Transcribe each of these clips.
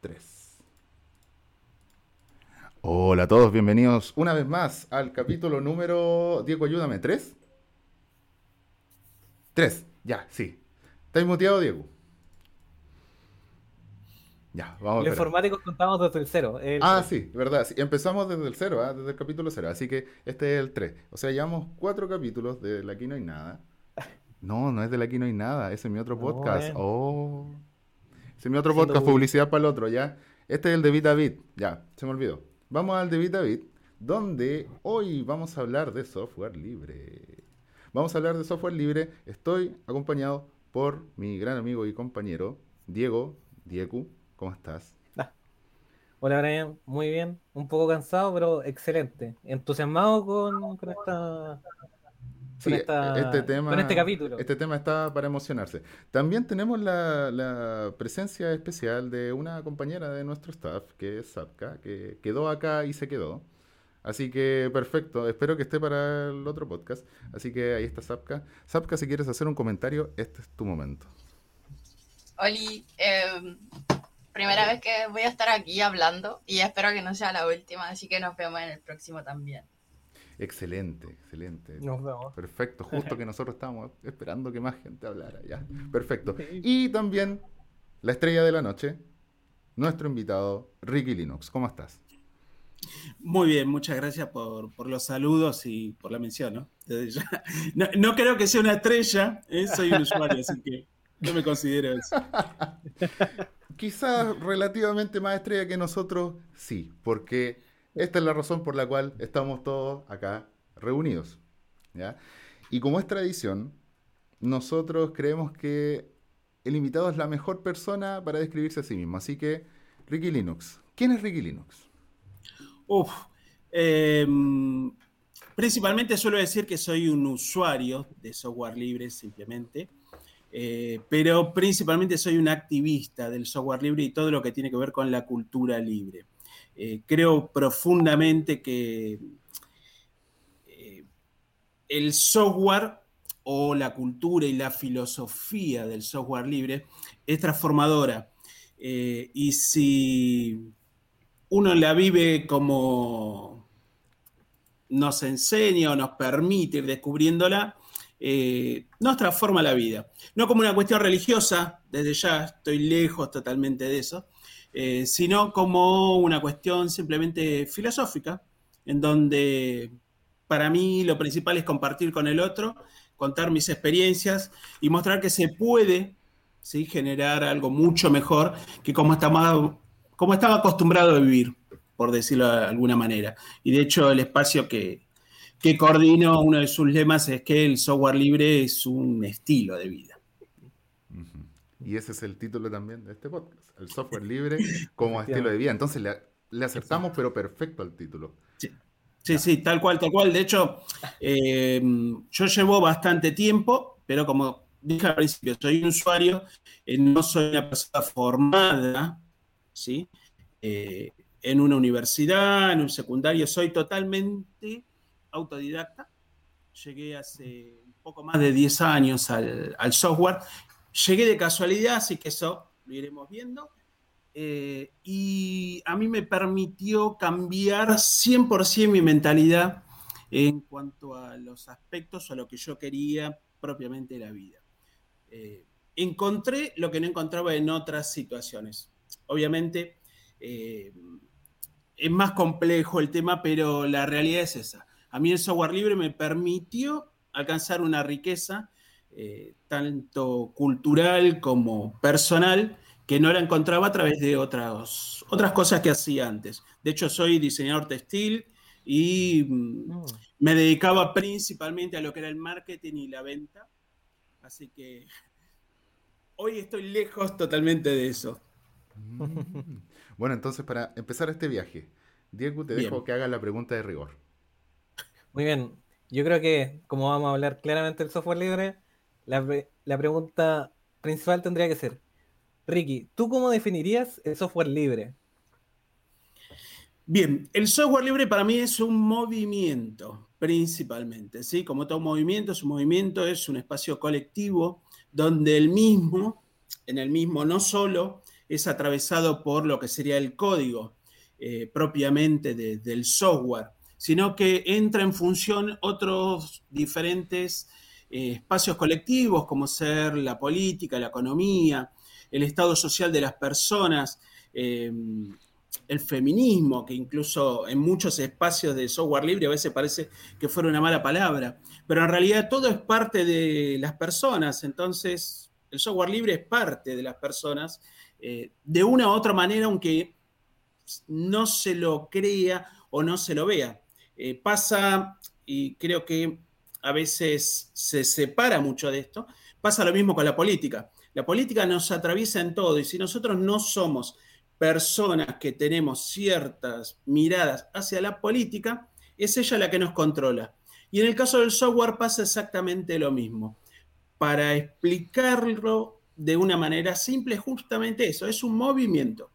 3. Hola a todos, bienvenidos una vez más al capítulo número. Diego, ayúdame, ¿3? 3, ya, sí. ¿Estáis muteado, Diego? Ya, vamos Los informáticos contamos desde el cero. el Ah, sí, verdad. sí, Empezamos desde el 0, desde el capítulo 0. Así que este es el 3. O sea, llevamos cuatro capítulos de Aquí no hay nada. No, no es de Aquí no hay nada. Ese es mi otro No, podcast. Oh. Es mi otro podcast, publicidad para el otro, ¿ya? Este es el de Bit a Bit. Ya, se me olvidó. Vamos al de Bit a Bit, donde hoy vamos a hablar de software libre. Vamos a hablar de software libre. Estoy acompañado por mi gran amigo y compañero, Diego. Diego, ¿cómo estás? Hola Brian, muy bien. Un poco cansado, pero excelente. Entusiasmado con, con esta. Sí, esta- este tema, con este capítulo. Este tema está para emocionarse. También tenemos la, la presencia especial de una compañera de nuestro staff, que es Sapka, que quedó acá y se quedó. Así que perfecto, espero que esté para el otro podcast. Así que ahí está Sapka. Sapka, si quieres hacer un comentario, este es tu momento. Oli, eh, primera vez que voy a estar aquí hablando y espero que no sea la última, así que nos vemos en el próximo también. Excelente, excelente. Nos vemos. Perfecto, justo que nosotros estábamos esperando que más gente hablara, ya. Perfecto. Y también la estrella de la noche, nuestro invitado, Ricky Linux. ¿Cómo estás? Muy bien, muchas gracias por, por los saludos y por la mención, ¿no? Desde ya. No, no creo que sea una estrella, ¿eh? soy un usuario, así que no me considero eso. Quizás relativamente más estrella que nosotros, sí, porque esta es la razón por la cual estamos todos acá reunidos. ¿ya? Y como es tradición, nosotros creemos que el invitado es la mejor persona para describirse a sí mismo. Así que, Ricky Linux. ¿Quién es Ricky Linux? Uf, eh, principalmente suelo decir que soy un usuario de software libre simplemente, eh, pero principalmente soy un activista del software libre y todo lo que tiene que ver con la cultura libre. Eh, creo profundamente que eh, el software o la cultura y la filosofía del software libre es transformadora. Eh, y si uno la vive como nos enseña o nos permite ir descubriéndola, eh, nos transforma la vida. No como una cuestión religiosa, desde ya estoy lejos totalmente de eso, eh, sino como una cuestión simplemente filosófica, en donde para mí lo principal es compartir con el otro, contar mis experiencias y mostrar que se puede ¿sí? generar algo mucho mejor que como estaba, como estaba acostumbrado a vivir, por decirlo de alguna manera. Y de hecho el espacio que, que coordino, uno de sus lemas es que el software libre es un estilo de vida. Y ese es el título también de este podcast, el software libre como estilo de vida. Entonces le, le acertamos, pero perfecto al título. Sí, sí, tal cual, tal cual. De hecho, eh, yo llevo bastante tiempo, pero como dije al principio, soy un usuario, eh, no soy una persona formada, ¿sí? Eh, en una universidad, en un secundario, soy totalmente autodidacta. Llegué hace un poco más de 10 años al, al software. Llegué de casualidad, así que eso lo iremos viendo. Eh, y a mí me permitió cambiar 100% mi mentalidad en cuanto a los aspectos o a lo que yo quería propiamente de la vida. Eh, encontré lo que no encontraba en otras situaciones. Obviamente eh, es más complejo el tema, pero la realidad es esa. A mí el software libre me permitió alcanzar una riqueza eh, tanto cultural como personal que no la encontraba a través de otras, otras cosas que hacía antes. De hecho, soy diseñador textil y mm, me dedicaba principalmente a lo que era el marketing y la venta. Así que hoy estoy lejos totalmente de eso. Mm. Bueno, entonces para empezar este viaje, Diego, te Bien. dejo que hagas la pregunta de rigor. Muy bien. Yo creo que, como vamos a hablar claramente del software libre, la, pre- la pregunta principal tendría que ser: Ricky, ¿tú cómo definirías el software libre? Bien, el software libre para mí es un movimiento, principalmente, ¿sí? Como todo movimiento, es un movimiento, es un espacio colectivo donde el mismo, en el mismo no solo es atravesado por lo que sería el código eh, propiamente del software, sino que entra en función otros diferentes eh, espacios colectivos, como ser la política, la economía, el estado social de las personas, eh, el feminismo, que incluso en muchos espacios de software libre a veces parece que fuera una mala palabra, pero en realidad todo es parte de las personas, entonces el software libre es parte de las personas eh, de una u otra manera, aunque no se lo crea o no se lo vea. Eh, pasa, y creo que a veces se separa mucho de esto, pasa lo mismo con la política. La política nos atraviesa en todo y si nosotros no somos personas que tenemos ciertas miradas hacia la política, es ella la que nos controla. Y en el caso del software pasa exactamente lo mismo. Para explicarlo de una manera simple, justamente eso, es un movimiento.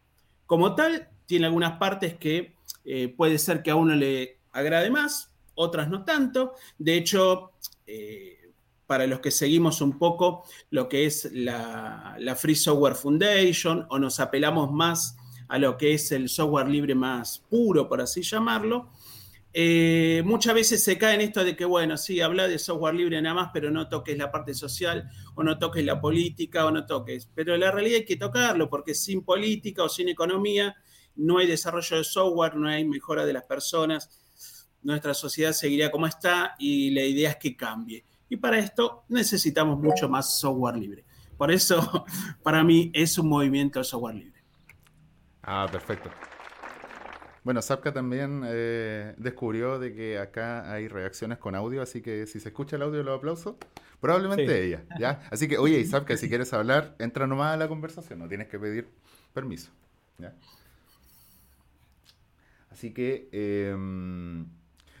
Como tal, tiene algunas partes que eh, puede ser que a uno le agrade más, otras no tanto. De hecho, eh, para los que seguimos un poco lo que es la, Free Software Foundation o nos apelamos más a lo que es el software libre más puro, por así llamarlo, eh, muchas veces se cae en esto de que, bueno, sí, habla de software libre nada más, pero no toques la parte social, o no toques la política, o no toques. Pero la realidad hay que tocarlo, porque sin política o sin economía no hay desarrollo de software, no hay mejora de las personas, nuestra sociedad seguiría como está y la idea es que cambie. Y para esto necesitamos mucho más software libre. Por eso, para mí, es un movimiento de software libre. Ah, perfecto. Bueno, Zapka también eh, descubrió de que acá hay reacciones con audio, así que si se escucha el audio, los aplausos. Probablemente ella, ¿ya? Así que, oye, Zapka, si quieres hablar, entra nomás a la conversación, no tienes que pedir permiso, ¿ya? Así que, em,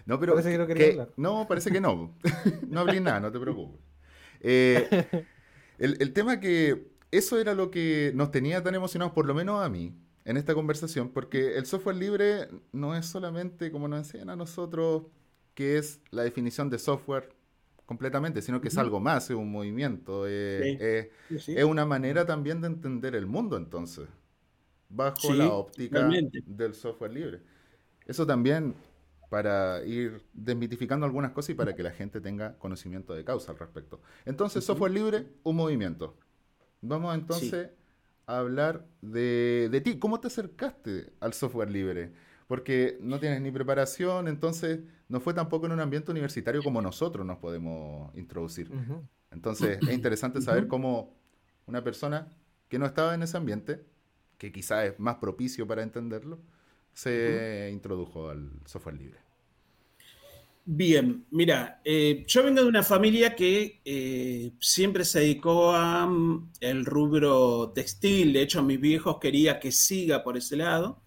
no, pero. Parece que no No, parece que no. no hablé nada, no te preocupes. Eh, el, el, tema que eso era lo que nos tenía tan emocionados, por lo menos a mí, en esta conversación, porque el software libre no es solamente, como nos enseñan a nosotros, que es la definición de software completamente, sino que es algo más, es un movimiento, es una manera también de entender el mundo entonces, bajo la óptica del software libre. Eso también para ir desmitificando algunas cosas y para que la gente tenga conocimiento de causa al respecto. Entonces, software libre, un movimiento. Vamos entonces a hablar de, de, ti. ¿Cómo te acercaste al software libre? Porque no tienes ni preparación, entonces no fue tampoco en un ambiente universitario como nosotros nos podemos introducir. Entonces, es interesante saber cómo una persona que no estaba en ese ambiente, que quizás es más propicio para entenderlo, se introdujo al software libre? Bien, mira, eh, yo vengo de una familia que eh, siempre se dedicó a mm, el rubro textil, de hecho mis viejos quería que siga por ese lado.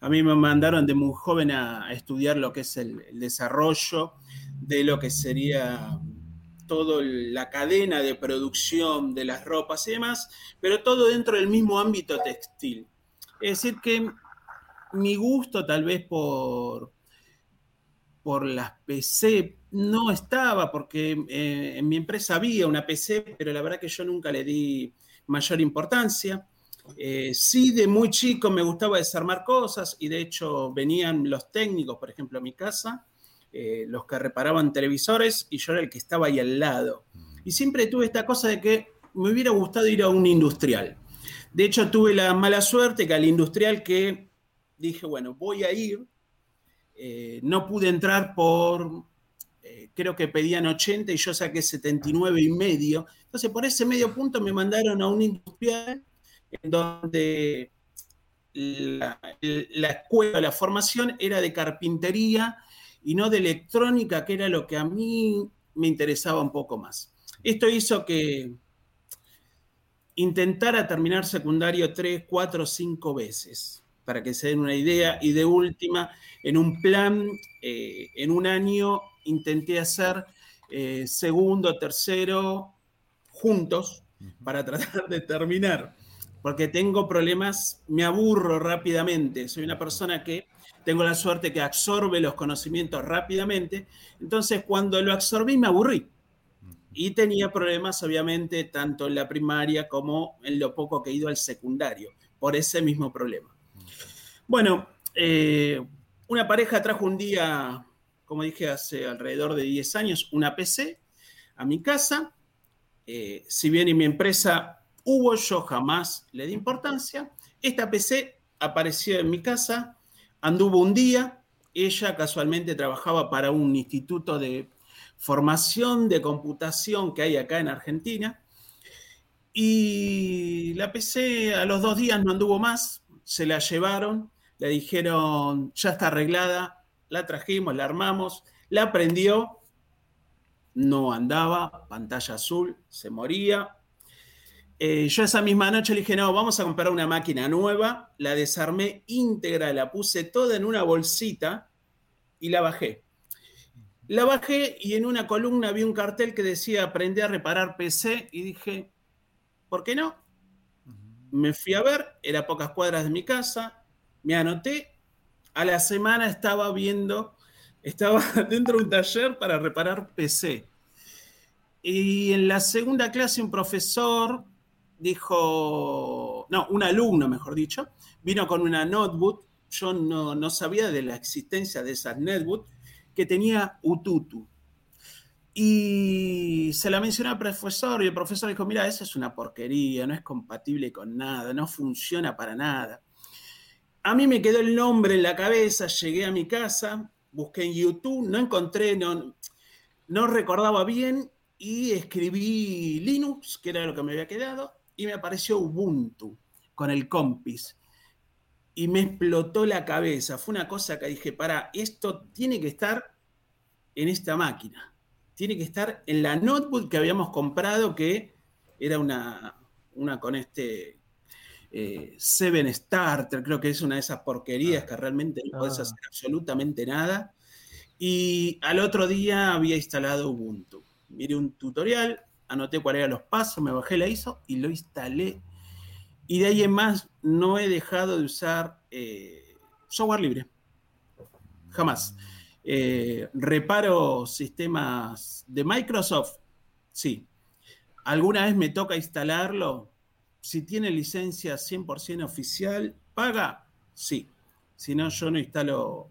A mí me mandaron de muy joven a, estudiar lo que es el, desarrollo de lo que sería toda la cadena de producción de las ropas y demás, pero todo dentro del mismo ámbito textil. Es decir, que mi gusto tal vez por, por las PC no estaba, porque eh, en mi empresa había una PC, pero la verdad que yo nunca le di mayor importancia. Eh, sí, de muy chico me gustaba desarmar cosas y de hecho venían los técnicos, por ejemplo, a mi casa, eh, los que reparaban televisores y yo era el que estaba ahí al lado. Y siempre tuve esta cosa de que me hubiera gustado ir a un industrial. De hecho, tuve la mala suerte que al industrial que dije, bueno, voy a ir. Eh, no pude entrar por, eh, creo que pedían 80 y yo saqué 79 y medio. Entonces, por ese medio punto me mandaron a un industrial en donde la, la escuela, la formación era de carpintería y no de electrónica, que era lo que a mí me interesaba un poco más. Esto hizo que intentara terminar secundario tres, cuatro, cinco veces para que se den una idea. Y de última, en un plan, eh, en un año intenté hacer eh, segundo, tercero, juntos, para tratar de terminar. Porque tengo problemas, me aburro rápidamente. Soy una persona que tengo la suerte que absorbe los conocimientos rápidamente. Entonces, cuando lo absorbí, me aburrí. Y tenía problemas, obviamente, tanto en la primaria como en lo poco que he ido al secundario por ese mismo problema. Bueno, eh, una pareja trajo un día, como dije, hace alrededor de 10 años, una PC a mi casa. Eh, si bien en mi empresa hubo, yo jamás le di importancia. Esta PC apareció en mi casa, anduvo un día. Ella casualmente trabajaba para un instituto de formación de computación que hay acá en Argentina. Y la PC a los dos días no anduvo más, se la llevaron, le dijeron, ya está arreglada, la trajimos, la armamos, la prendió, no andaba, pantalla azul, se moría. Eh, yo esa misma noche le dije, no, vamos a comprar una máquina nueva, la desarmé íntegra, la puse toda en una bolsita y la bajé. La bajé y en una columna vi un cartel que decía aprende a reparar PC y dije, ¿por qué no? Me fui a ver, era a pocas cuadras de mi casa, me anoté, a la semana estaba viendo, estaba dentro de un taller para reparar PC. Y en la segunda clase un profesor dijo, no, un alumno, mejor dicho, vino con una notebook, yo no, no sabía de la existencia de esa netbook, que tenía Ututu. Y se la mencionó al profesor y el profesor dijo, mira, esa es una porquería, no es compatible con nada, no funciona para nada. A mí me quedó el nombre en la cabeza, llegué a mi casa, busqué en YouTube, no encontré, no, no recordaba bien y escribí Linux, que era lo que me había quedado, y me apareció Ubuntu con el compis y me explotó la cabeza. Fue una cosa que dije, para, esto tiene que estar en esta máquina. Tiene que estar en la notebook que habíamos comprado, que era una, una con este eh, Seven Starter, creo que es una de esas porquerías ah. que realmente no puedes ah. hacer absolutamente nada. Y al otro día había instalado Ubuntu. Miré un tutorial, anoté cuáles eran los pasos, me bajé la ISO y lo instalé y de ahí en más no he dejado de usar eh, software libre. Jamás. Eh, reparo sistemas de Microsoft. Sí. ¿Alguna vez me toca instalarlo? Si tiene licencia 100% oficial, ¿paga? Sí. Si no, yo no instalo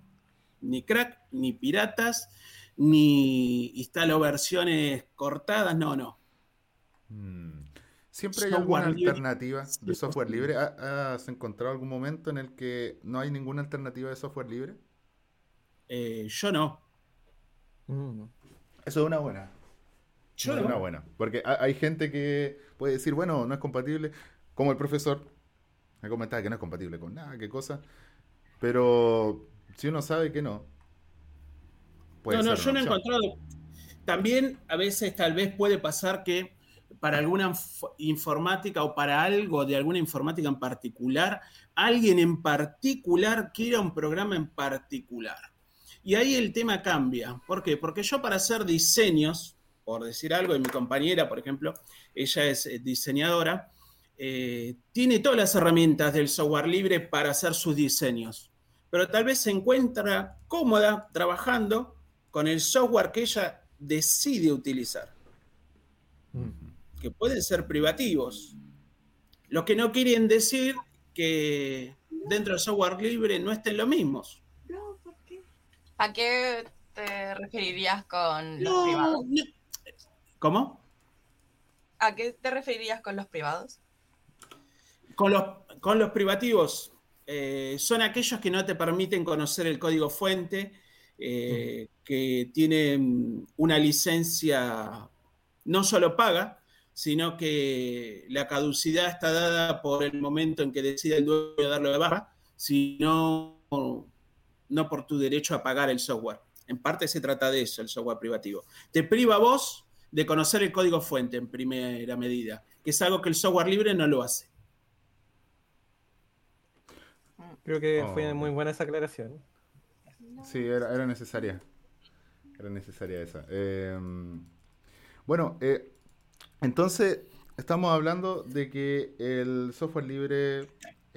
ni crack, ni piratas, ni instalo versiones cortadas. No, no. Mm. ¿Siempre hay alguna alternativa de software libre? ¿Has encontrado algún momento en el que no hay ninguna alternativa de software libre? Eh, yo no. Mm. Eso es una buena. Yo es una buena. Porque hay gente que puede decir, bueno, no es compatible. Como el profesor me comentaba que no es compatible con nada, qué cosa. Pero si uno sabe que no. no, no, yo no he encontrado. También a veces tal vez puede pasar que para alguna informática o para algo de alguna informática en particular, alguien en particular quiera un programa en particular. Y ahí el tema cambia. ¿Por qué? Porque yo para hacer diseños, por decir algo, y mi compañera, por ejemplo, ella es eh, diseñadora, eh, tiene todas las herramientas del software libre para hacer sus diseños, pero tal vez se encuentra cómoda trabajando con el software que ella decide utilizar que pueden ser privativos. Lo que no quieren decir que dentro del software libre no estén los mismos. ¿A qué te referirías con los privados? ¿Cómo? ¿A qué te referirías con los privados? Con los, con los privativos. Eh, son aquellos que no te permiten conocer el código fuente, eh, que tienen una licencia no solo paga, sino que la caducidad está dada por el momento en que decide el dueño darlo de barra, sino no por tu derecho a pagar el software. En parte se trata de eso, el software privativo. Te priva a vos de conocer el código fuente en primera medida, que es algo que el software libre no lo hace. Creo que fue oh. muy buena esa aclaración. Sí, era, necesaria. Era necesaria esa. Eh, bueno, eh, entonces, estamos hablando de que el software libre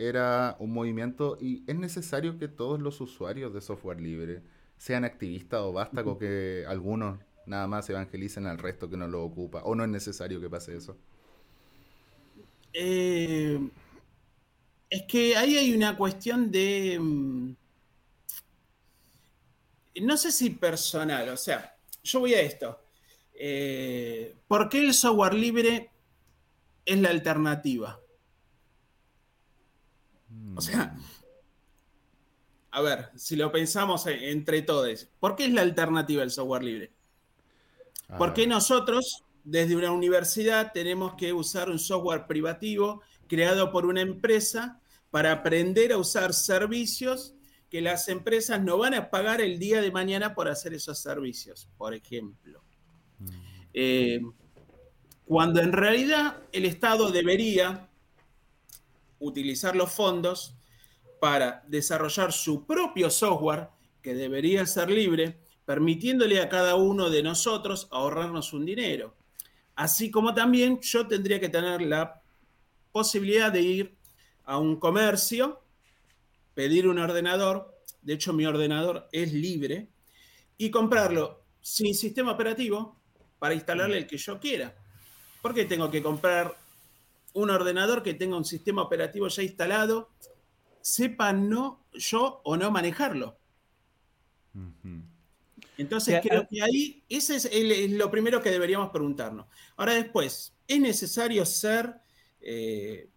era un movimiento y es necesario que todos los usuarios de software libre sean activistas o basta con que algunos nada más evangelicen al resto que no lo ocupa o no es necesario que pase eso. Eh, Es que ahí hay una cuestión de. mm, No sé si personal, o sea, yo voy a esto. Eh, ¿Por qué el software libre es la alternativa? O sea, a ver, si lo pensamos e- entre todos, ¿por qué es la alternativa el software libre? ¿Por Ah, qué nosotros, desde una universidad, tenemos que usar un software privativo creado por una empresa para aprender a usar servicios que las empresas no van a pagar el día de mañana por hacer esos servicios, por ejemplo? Eh, cuando en realidad el Estado debería utilizar los fondos para desarrollar su propio software, que debería ser libre, permitiéndole a cada uno de nosotros ahorrarnos un dinero. Así como también yo tendría que tener la posibilidad de ir a un comercio, pedir un ordenador, de hecho mi ordenador es libre, y comprarlo sin sistema operativo para instalarle el que yo quiera. ¿Por qué tengo que comprar un ordenador que tenga un sistema operativo ya instalado, sepa no yo o no manejarlo? Entonces creo ah. que ahí ese es, el- es lo primero que deberíamos preguntarnos. Ahora después, ¿es necesario ser... eh,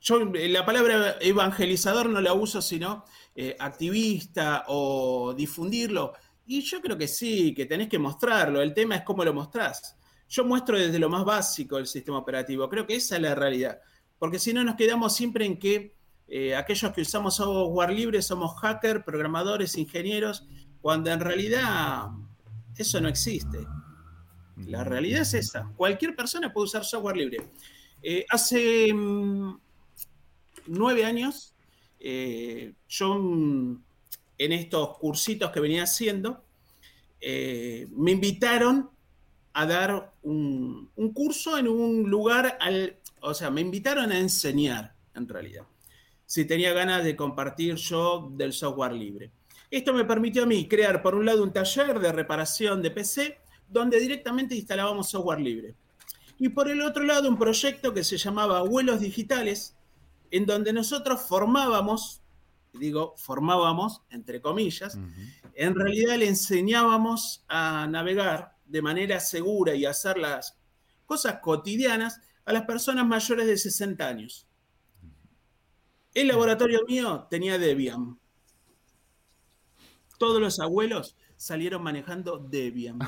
yo la palabra evangelizador no la uso, sino eh, activista o difundirlo. Y yo creo que sí, que tenés que mostrarlo. El tema es cómo lo mostrás. Yo muestro desde lo más básico el sistema operativo. Creo que esa es la realidad. Porque si no nos quedamos siempre en que eh, aquellos que usamos software libre somos hackers, programadores, ingenieros, cuando en realidad eso no existe. La realidad es esa. Cualquier persona puede usar software libre. Eh, hace mm, nueve años, eh, yo mm, en estos cursitos que venía haciendo, eh, me invitaron a dar un, un curso en un lugar, al, o sea, me invitaron a enseñar, en realidad, si tenía ganas de compartir yo del software libre. Esto me permitió a mí crear, por un lado, un taller de reparación de PC, donde directamente instalábamos software libre. Y por el otro lado, un proyecto que se llamaba Vuelos Digitales, en donde nosotros formábamos, digo, formábamos, entre comillas, en realidad le enseñábamos a navegar de manera segura y hacer las cosas cotidianas a las personas mayores de 60 años. El laboratorio mío tenía Debian. Todos los abuelos salieron manejando Debian.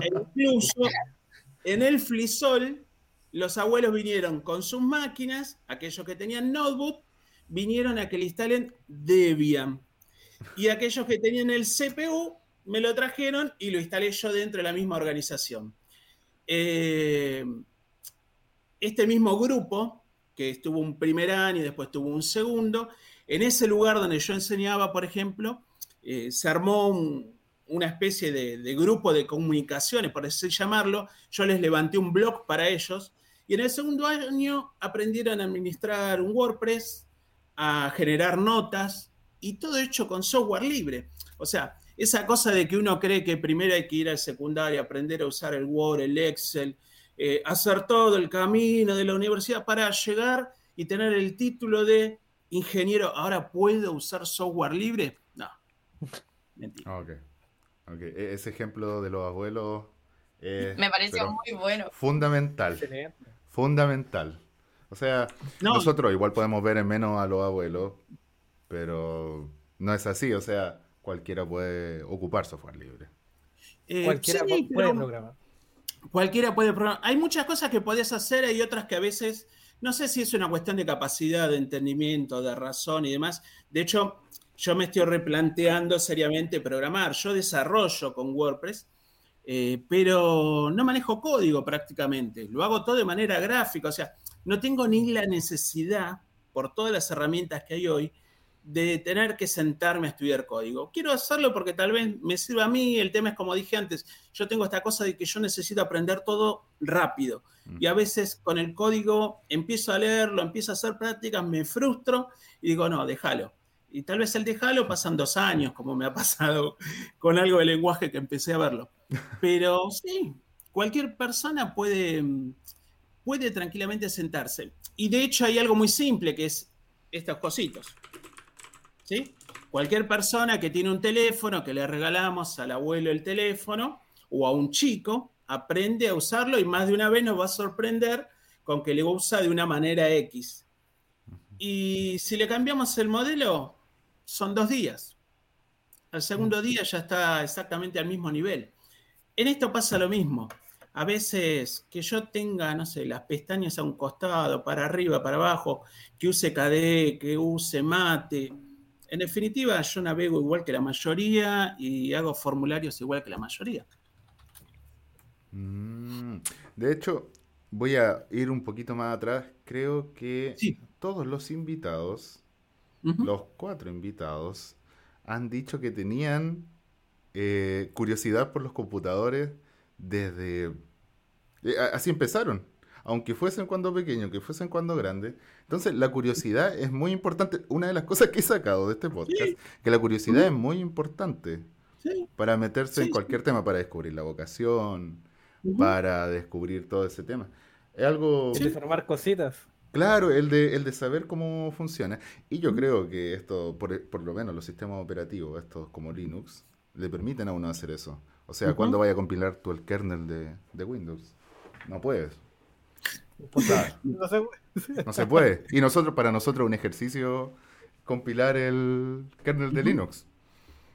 E incluso en el Flisol, los abuelos vinieron con sus máquinas, aquellos que tenían notebook, vinieron a que le instalen Debian. Y aquellos que tenían el CPU, me lo trajeron y lo instalé yo dentro de la misma organización. Eh, este mismo grupo, que estuvo un primer año y después tuvo un segundo, en ese lugar donde yo enseñaba, por ejemplo, eh, se armó un- una especie de, de grupo de comunicaciones, por así llamarlo. Yo les levanté un blog para ellos y en el segundo año aprendieron a administrar un WordPress, a generar notas y todo hecho con software libre. O sea, esa cosa de que uno cree que primero hay que ir al secundario, aprender a usar el Word, el Excel, eh, hacer todo el camino de la universidad para llegar y tener el título de ingeniero. Ahora puedo usar software libre. No. Mentira. Ok. Ok. E- Ese ejemplo de los abuelos Me pareció muy bueno. fundamental. Excelente. Fundamental. O sea, No. nosotros igual podemos ver en menos a los abuelos, pero no es así. O sea, cualquiera puede ocupar software libre. Eh, Cualquiera sí, puede pero- programar. Cualquiera puede programar. Hay muchas cosas que podés hacer, hay otras que a veces, no sé si es una cuestión de capacidad, de entendimiento, de razón y demás. De hecho, yo me estoy replanteando seriamente programar. Yo desarrollo con WordPress, eh, pero no manejo código prácticamente. Lo hago todo de manera gráfica. O sea, no tengo ni la necesidad, por todas las herramientas que hay hoy, de tener que sentarme a estudiar código. Quiero hacerlo porque tal vez me sirva a mí. El tema es, como dije antes, yo tengo esta cosa de que yo necesito aprender todo rápido. Y a veces con el código empiezo a leerlo, empiezo a hacer prácticas, me frustro y digo, no, déjalo. Y tal vez el déjalo pasan dos años, como me ha pasado con algo de lenguaje que empecé a verlo. Pero sí, cualquier persona puede, puede tranquilamente sentarse. Y de hecho hay algo muy simple que es estos cositos. ¿Sí? Cualquier persona que tiene un teléfono, que le regalamos al abuelo el teléfono o a un chico, aprende a usarlo y más de una vez nos va a sorprender con que le usa de una manera X. Y si le cambiamos el modelo, son dos días. Al segundo día ya está exactamente al mismo nivel. En esto pasa lo mismo. A veces que yo tenga, no sé, las pestañas a un costado, para arriba, para abajo, que use KDE, que use mate. En definitiva, yo navego igual que la mayoría y hago formularios igual que la mayoría. Mm, de hecho, voy a ir un poquito más atrás. Creo que todos los invitados, los cuatro invitados, han dicho que tenían eh, curiosidad por los computadores desde... Eh, así empezaron, aunque fuesen cuando pequeños, que fuesen cuando grandes. Entonces, la curiosidad es muy importante. Una de las cosas que he sacado de este podcast, que la curiosidad es muy importante para meterse en cualquier tema, para descubrir la vocación, para descubrir todo ese tema. Es algo... De formar cositas. Claro, el de, el de saber cómo funciona. Y yo creo que esto, por, por, lo menos los sistemas operativos, estos como Linux, le permiten a uno hacer eso. O sea, cuando vaya a compilar tú el kernel de, de Windows? No puedes. No, se puede. Y nosotros, para nosotros, un ejercicio compilar el kernel de Linux.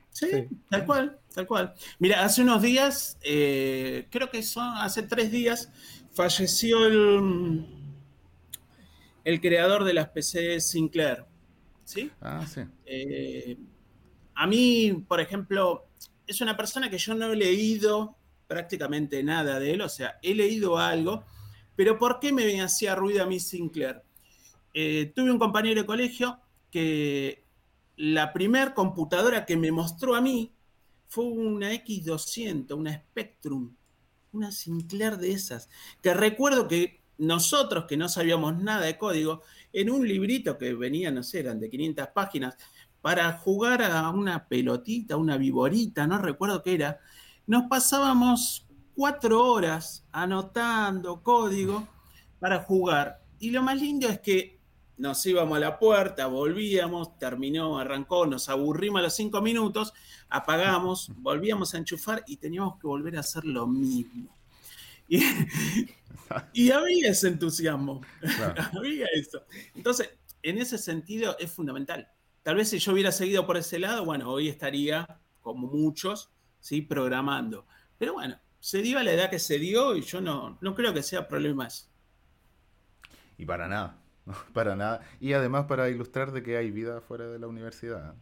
Sí, tal cual, tal cual. Mira, hace unos días, eh, creo que son, hace tres días, falleció el, el creador de las PC Sinclair. ¿Sí? Ah, sí. Eh, a mí, por ejemplo, es una persona que yo no he leído prácticamente nada de él, o sea, he leído algo, pero ¿por qué me hacía ruido a mí Sinclair? Eh, tuve un compañero de colegio que la primer computadora que me mostró a mí fue una X200, una Spectrum, una Sinclair de esas, que recuerdo que nosotros que no sabíamos nada de código, en un librito que venía, no sé, eran de 500 páginas, para jugar a una pelotita, una viborita, no recuerdo qué era, nos pasábamos cuatro horas anotando código para jugar. Y lo más lindo es que nos íbamos a la puerta, volvíamos, terminó, arrancó, nos aburrimos a los cinco minutos, apagamos, volvíamos a enchufar y teníamos que volver a hacer lo mismo. Y, había ese entusiasmo, había eso. Entonces, en ese sentido es fundamental. Tal vez si yo hubiera seguido por ese lado, bueno, hoy estaría, como muchos, ¿sí? programando. Pero bueno, se dio a la edad que se dio y yo no, no creo que sea problema eso. Y para nada. para nada. Y además para ilustrar de que hay vida fuera de la universidad.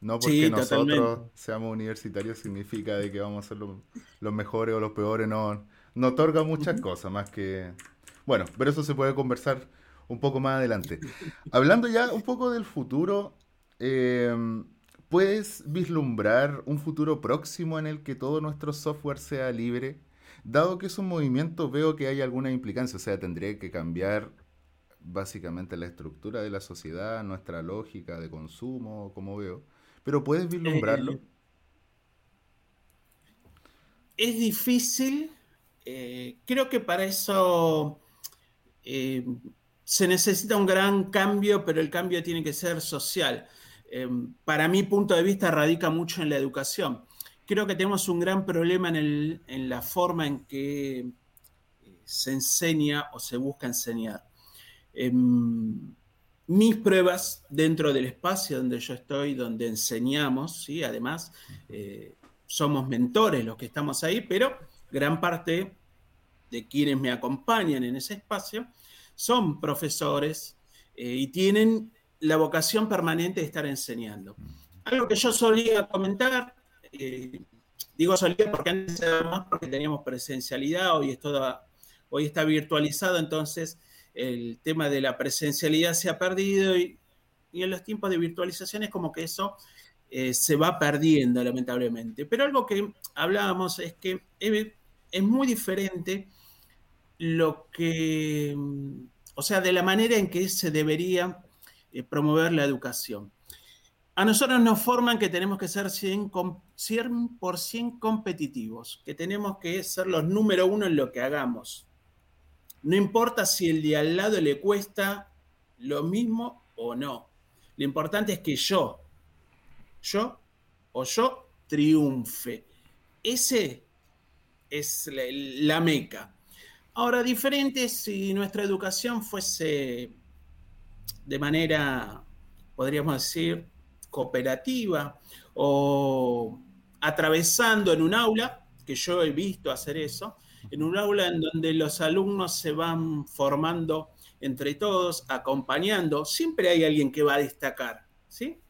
No porque nosotros seamos universitarios significa de que vamos a ser los, mejores o los peores, no, no otorga muchas cosas más que... Bueno, pero eso se puede conversar un poco más adelante. Hablando ya un poco del futuro, em, ¿puedes vislumbrar un futuro próximo en el que todo nuestro software sea libre? Dado que es un movimiento, veo que hay alguna implicancia, o sea, tendría que cambiar básicamente la estructura de la sociedad, nuestra lógica de consumo, como veo. Pero ¿puedes vislumbrarlo? Eh, es difícil. Eh, creo que para eso eh, se necesita un gran cambio, pero el cambio tiene que ser social. Para mi punto de vista radica mucho en la educación. Creo que tenemos un gran problema en, la forma en que se enseña o se busca enseñar. Em, mis pruebas dentro del espacio donde yo estoy, donde enseñamos, ¿sí? además eh, somos mentores los que estamos ahí, pero gran parte de quienes me acompañan en ese espacio son profesores eh, y tienen la vocación permanente de estar enseñando. Algo que yo solía comentar, eh, digo solía porque antes era teníamos presencialidad, hoy, es hoy está virtualizado, entonces el tema de la presencialidad se ha perdido y, en los tiempos de virtualización es como que eso eh, se va perdiendo lamentablemente. Pero algo que hablábamos es que es, muy diferente lo que, o sea, de la manera en que se debería promover la educación. A nosotros nos forman que tenemos que ser 100%, 100 competitivos, que tenemos que ser los número uno en lo que hagamos. No importa si el de al lado le cuesta lo mismo o no. Lo importante es que yo, yo o yo triunfe. Ese es la meca. Ahora, diferente si nuestra educación fuese de manera, podríamos decir, cooperativa o atravesando en un aula, que yo he visto hacer eso, en un aula en donde los alumnos se van formando entre todos, acompañando, siempre hay alguien que va a destacar, ¿sí?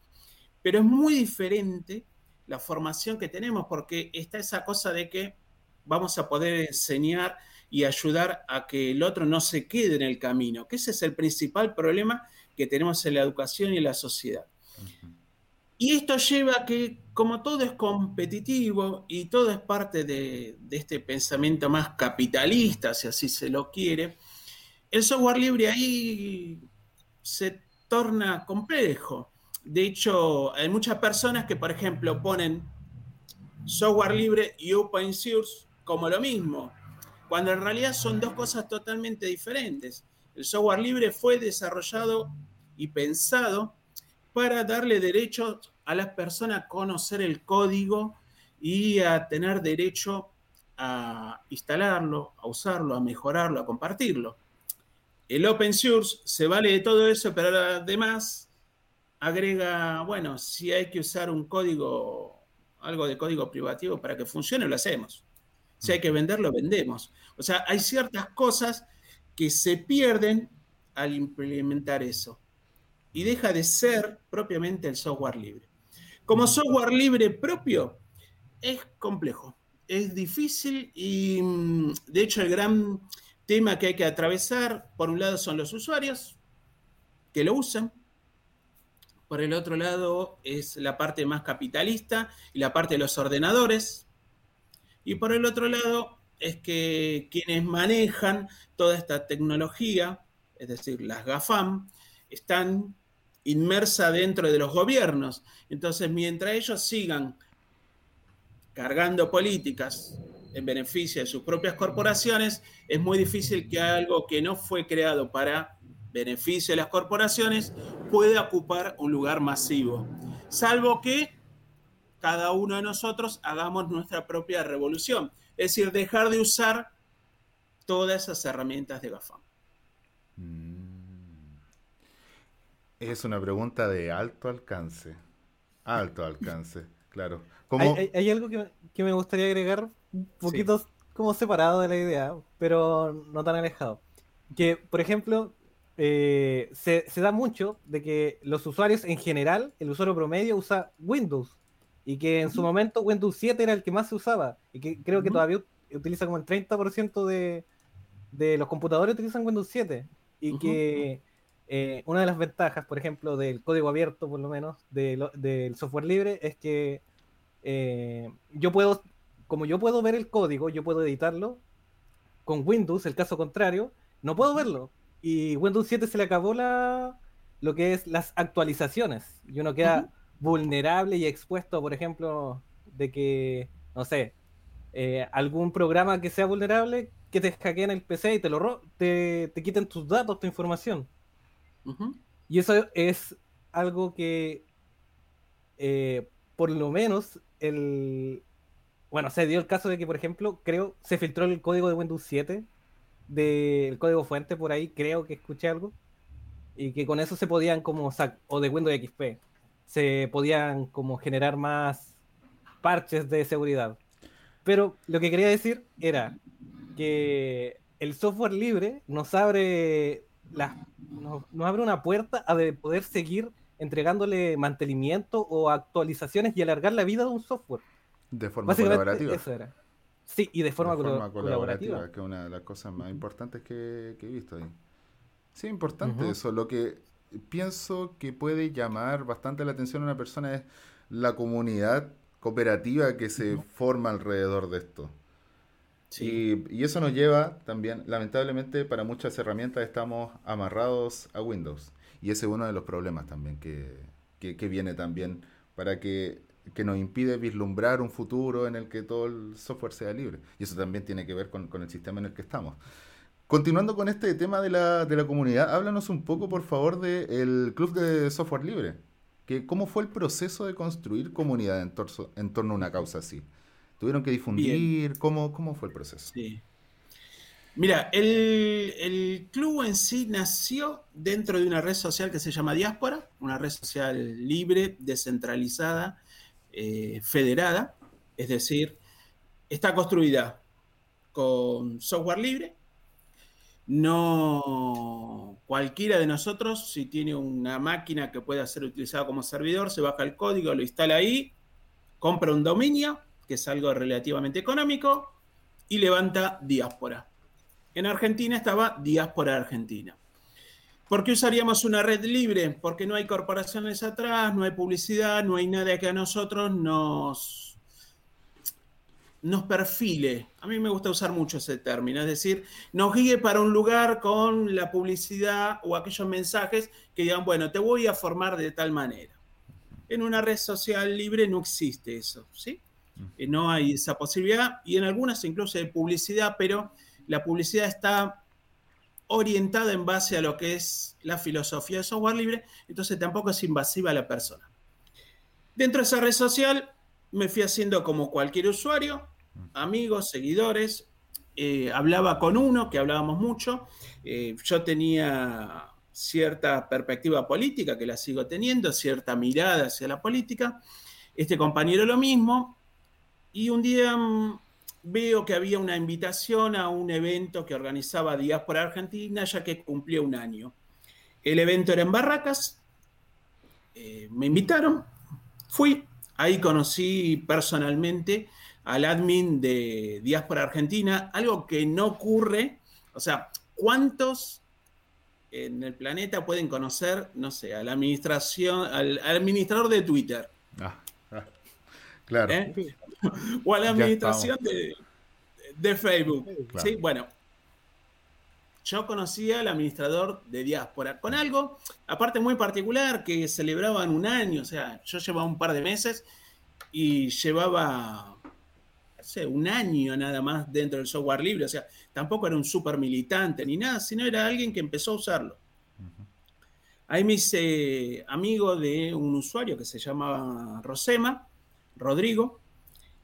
Pero es muy diferente la formación que tenemos porque está esa cosa de que vamos a poder enseñar y ayudar a que el otro no se quede en el camino, que ese es el principal problema que tenemos en la educación y en la sociedad. Y esto lleva a que, como todo es competitivo y todo es parte de, de, este pensamiento más capitalista, si así se lo quiere, el software libre ahí se torna complejo. De hecho, hay muchas personas que, por ejemplo, ponen software libre y open source como lo mismo, cuando en realidad son dos cosas totalmente diferentes. El software libre fue desarrollado y pensado para darle derecho a las personas a conocer el código y a tener derecho a instalarlo, a usarlo, a mejorarlo, a compartirlo. El open source se vale de todo eso, pero además agrega, bueno, si hay que usar un código, algo de código privativo para que funcione, lo hacemos. Si hay que venderlo, vendemos. O sea, hay ciertas cosas que se pierden al implementar eso. Y deja de ser propiamente el software libre. Como software libre propio, es complejo, es difícil y mm, de hecho el gran tema que hay que atravesar, por un lado son los usuarios que lo usan, por el otro lado es la parte más capitalista y la parte de los ordenadores, y por el otro lado es que quienes manejan toda esta tecnología, es decir, las GAFAM, están inmersa dentro de los gobiernos. Entonces, mientras ellos sigan cargando políticas en beneficio de sus propias corporaciones, es muy difícil que algo que no fue creado para beneficio de las corporaciones pueda ocupar un lugar masivo. Salvo que cada uno de nosotros hagamos nuestra propia revolución. Es decir, dejar de usar todas esas herramientas de GAFAM. Mm. Es una pregunta de alto alcance. Alto alcance, claro. Hay, algo que, me gustaría agregar, un poquito como separado de la idea, pero no tan alejado. Que, por ejemplo, eh, se, da mucho de que los usuarios en general, el usuario promedio usa Windows. Y que en su momento Windows 7 era el que más se usaba. Y que creo que todavía utiliza como el 30% de, de los computadores utilizan Windows 7. Y que eh, una de las ventajas, por ejemplo, del código abierto, por lo menos, del software libre, es que eh, yo puedo, como yo puedo ver el código, yo puedo editarlo. Con Windows, el caso contrario, no puedo verlo. Y Windows 7 se le acabó la, lo que es las actualizaciones. Y uno queda vulnerable y expuesto, por ejemplo, de que, no sé, eh, algún programa que sea vulnerable, que te hackeen el PC y te lo te, te quiten tus datos, tu información. Y eso es algo que, eh, por lo menos, el. Bueno, se dio el caso de que, por ejemplo, creo, se filtró el código de Windows 7, del código fuente por ahí, creo que escuché algo, y que con eso se podían como, o de Windows XP, se podían como generar más parches de seguridad. Pero lo que quería decir era que el software libre nos abre nos, abre una puerta a de poder seguir entregándole mantenimiento o actualizaciones y alargar la vida de un software. De forma colaborativa. Eso era. Sí, y de forma, colaborativa, que es una de las cosas más importantes que, he visto ahí. Sí, importante eso. Lo que pienso que puede llamar bastante la atención a una persona es la comunidad cooperativa que se forma alrededor de esto. Y, eso nos lleva también, lamentablemente, para muchas herramientas estamos amarrados a Windows. Y ese es uno de los problemas también que, viene también para que, nos impide vislumbrar un futuro en el que todo el software sea libre. Y eso también tiene que ver con, el sistema en el que estamos. Continuando con este tema de la, de la comunidad, háblanos un poco, por favor, del Club de Software Libre. Que, ¿Cómo fue el proceso de construir comunidad en, torso- en torno a una causa así? ¿Tuvieron que difundir? ¿Cómo, ¿Cómo fue el proceso? Sí. Mira, el, el club en sí nació dentro de una red social que se llama Diáspora, una red social libre, descentralizada, eh, federada, es decir, está construida con software libre. No cualquiera de nosotros, si tiene una máquina que pueda ser utilizada como servidor, se baja el código, lo instala ahí, compra un dominio, que es algo relativamente económico, y levanta Diáspora. En Argentina estaba Diáspora Argentina. ¿Por qué usaríamos una red libre? Porque no hay corporaciones atrás, no hay publicidad, no hay nada que a nosotros nos, nos perfile. A mí me gusta usar mucho ese término, es decir, nos guíe para un lugar con la publicidad o aquellos mensajes que digan, bueno, te voy a formar de tal manera. En una red social libre no existe eso, ¿sí? Eh, No hay esa posibilidad y en algunas incluso hay publicidad, pero la publicidad está orientada en base a lo que es la filosofía de software libre, entonces tampoco es invasiva a la persona. Dentro de esa red social me fui haciendo como cualquier usuario, amigos, seguidores, eh, hablaba con uno, que hablábamos mucho, eh, yo tenía cierta perspectiva política, que la sigo teniendo, cierta mirada hacia la política, este compañero lo mismo, y un día mm, veo que había una invitación a un evento que organizaba Diáspora Argentina, ya que cumplía un año. El evento era en Barracas, eh, me invitaron, fui, ahí conocí personalmente al admin de Diáspora Argentina, algo que no ocurre, o sea, ¿cuántos en el planeta pueden conocer, no sé, a la administración, al, al administrador de Twitter? Ah, ah, claro. ¿eh? o a la administración de, de Facebook. Claro. ¿sí? Bueno, yo conocía al administrador de Diáspora con algo, aparte muy particular, que celebraban un año, o sea, yo llevaba un par de meses y llevaba, un año nada más dentro del software libre, o sea, tampoco era un super militante ni nada, sino era alguien que empezó a usarlo. Ahí me hice amigo de un usuario que se llamaba Rosema, Rodrigo,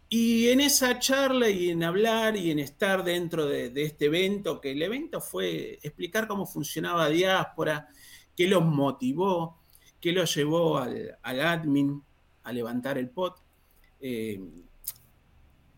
y en esa charla y en hablar y en estar dentro de, de este evento, que el evento fue explicar cómo funcionaba Diáspora, qué los motivó, qué los llevó al, al admin a levantar el pot. eh,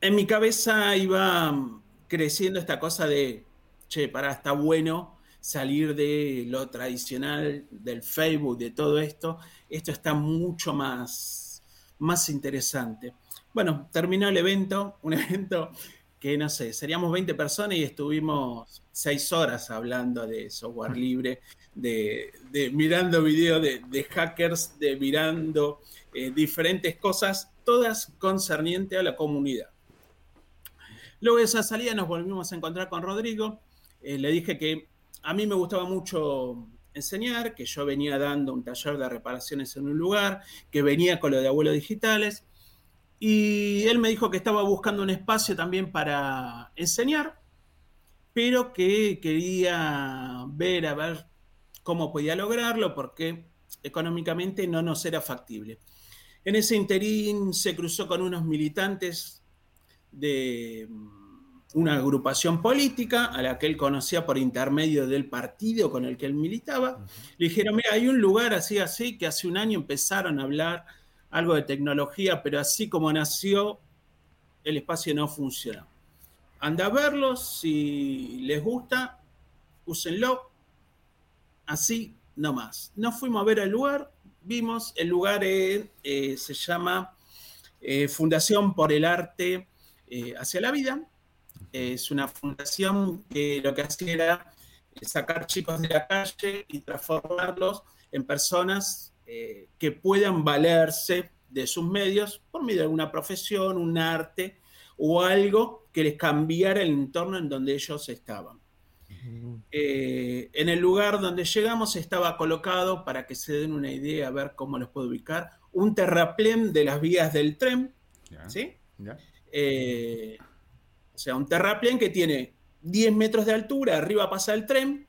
en mi cabeza iba creciendo esta cosa de, che, pará, está bueno salir de lo tradicional, del Facebook, de todo esto. Esto está mucho más, más interesante. Bueno, terminó el evento, un evento que no sé, seríamos 20 personas y estuvimos 6 horas hablando de software libre, de, de mirando videos de, de, hackers, de mirando eh, diferentes cosas, todas concernientes a la comunidad. Luego de esa salida nos volvimos a encontrar con Rodrigo. Eh, le dije que a mí me gustaba mucho enseñar, que yo venía dando un taller de reparaciones en un lugar, que venía con lo de abuelos digitales. Y él me dijo que estaba buscando un espacio también para enseñar, pero que quería ver a ver cómo podía lograrlo, porque económicamente no nos era factible. En ese interín se cruzó con unos militantes de una agrupación política a la que él conocía por intermedio del partido con el que él militaba. Uh -huh. Le dijeron, mira, hay un lugar así, así, que hace un año empezaron a hablar algo de tecnología, pero así como nació, el espacio no funciona. Anda a verlo, si les gusta, úsenlo. Así nomás. Nos fuimos a ver el lugar, vimos, el lugar eh, se llama eh, Fundación por el Arte hacia la Vida. Es una fundación que lo que hacía era sacar chicos de la calle y transformarlos en personas eh, que puedan valerse de sus medios por medio de una profesión, un arte o algo que les cambiara el entorno en donde ellos estaban. Eh, en el lugar donde llegamos estaba colocado, para que se den una idea, a ver cómo los puedo ubicar, un terraplén de las vías del tren, yeah. ¿sí? Yeah. Eh, o sea, un terraplén que tiene 10 metros de altura, arriba pasa el tren,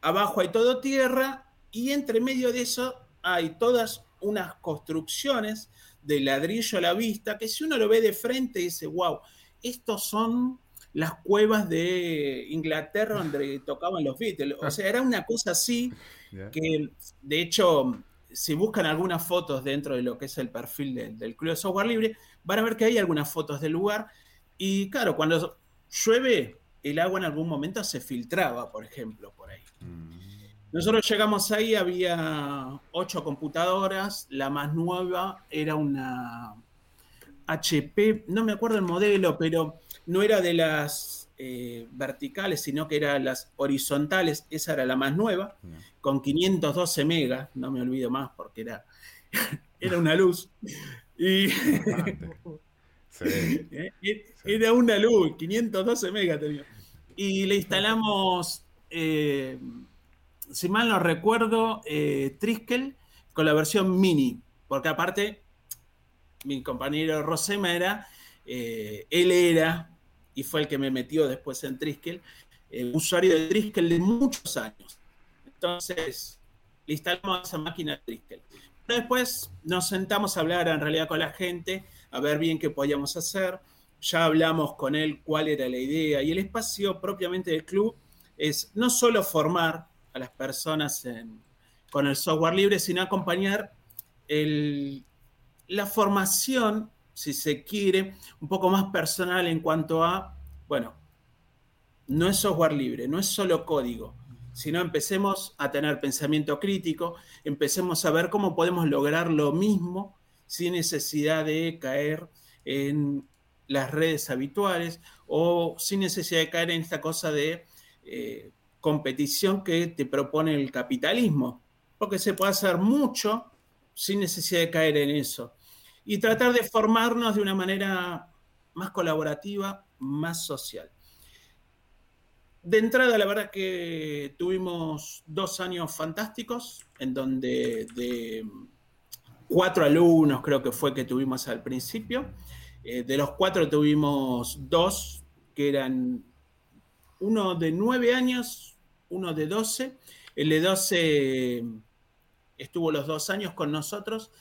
abajo hay todo tierra y entre medio de eso hay todas unas construcciones de ladrillo a la vista que si uno lo ve de frente dice, wow, estos son las cuevas de Inglaterra donde tocaban los Beatles. O sea, era una cosa así que, de hecho, si buscan algunas fotos dentro de lo que es el perfil del Club de Software Libre, van a ver que hay algunas fotos del lugar. Y claro, cuando llueve, el agua en algún momento se filtraba, por ejemplo, por ahí. Mm. Nosotros llegamos ahí, había ocho computadoras, la más nueva era una HP, no me acuerdo el modelo, pero no era de las eh, verticales, sino que era las horizontales, esa era la más nueva, con 512 megas, no me olvido más porque era, era una luz. Y era una luz, 512 megas tenía. Y le instalamos, eh, si mal no recuerdo, eh, Triskel con la versión mini, porque aparte mi compañero Rosema era, eh, él era, y fue el que me metió después en Triskel, usuario de Triskel de muchos años. Entonces, le instalamos esa máquina Triskel. Después nos sentamos a hablar en realidad con la gente, a ver bien qué podíamos hacer. Ya hablamos con él cuál era la idea y el espacio propiamente del club es no solo formar a las personas con el software libre, sino acompañar la formación, si se quiere, un poco más personal en cuanto a, bueno, no es software libre, no es solo código, sino empecemos a tener pensamiento crítico, empecemos a ver cómo podemos lograr lo mismo sin necesidad de caer en las redes habituales o sin necesidad de caer en esta cosa de eh, competición que te propone el capitalismo, porque se puede hacer mucho sin necesidad de caer en eso. Y tratar de formarnos de una manera más colaborativa, más social. De entrada, la verdad que tuvimos dos años fantásticos, en donde de cuatro alumnos creo que fue que tuvimos al principio, eh, de los cuatro tuvimos dos que eran uno de nueve años, uno de doce. El de doce estuvo los dos años con nosotros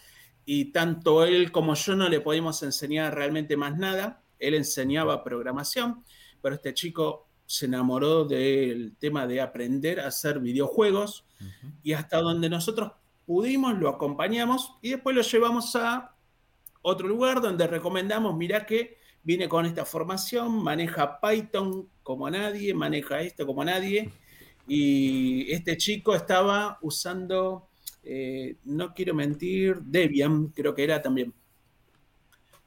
y tanto él como yo no le podíamos enseñar realmente más nada. Él enseñaba programación, pero este chico se enamoró del tema de aprender a hacer videojuegos y hasta donde nosotros pudimos lo acompañamos y después lo llevamos a otro lugar donde recomendamos, mira que viene con esta formación, maneja Python como nadie, maneja esto como nadie, y este chico estaba usando, eh, no quiero mentir, Debian, creo que era también,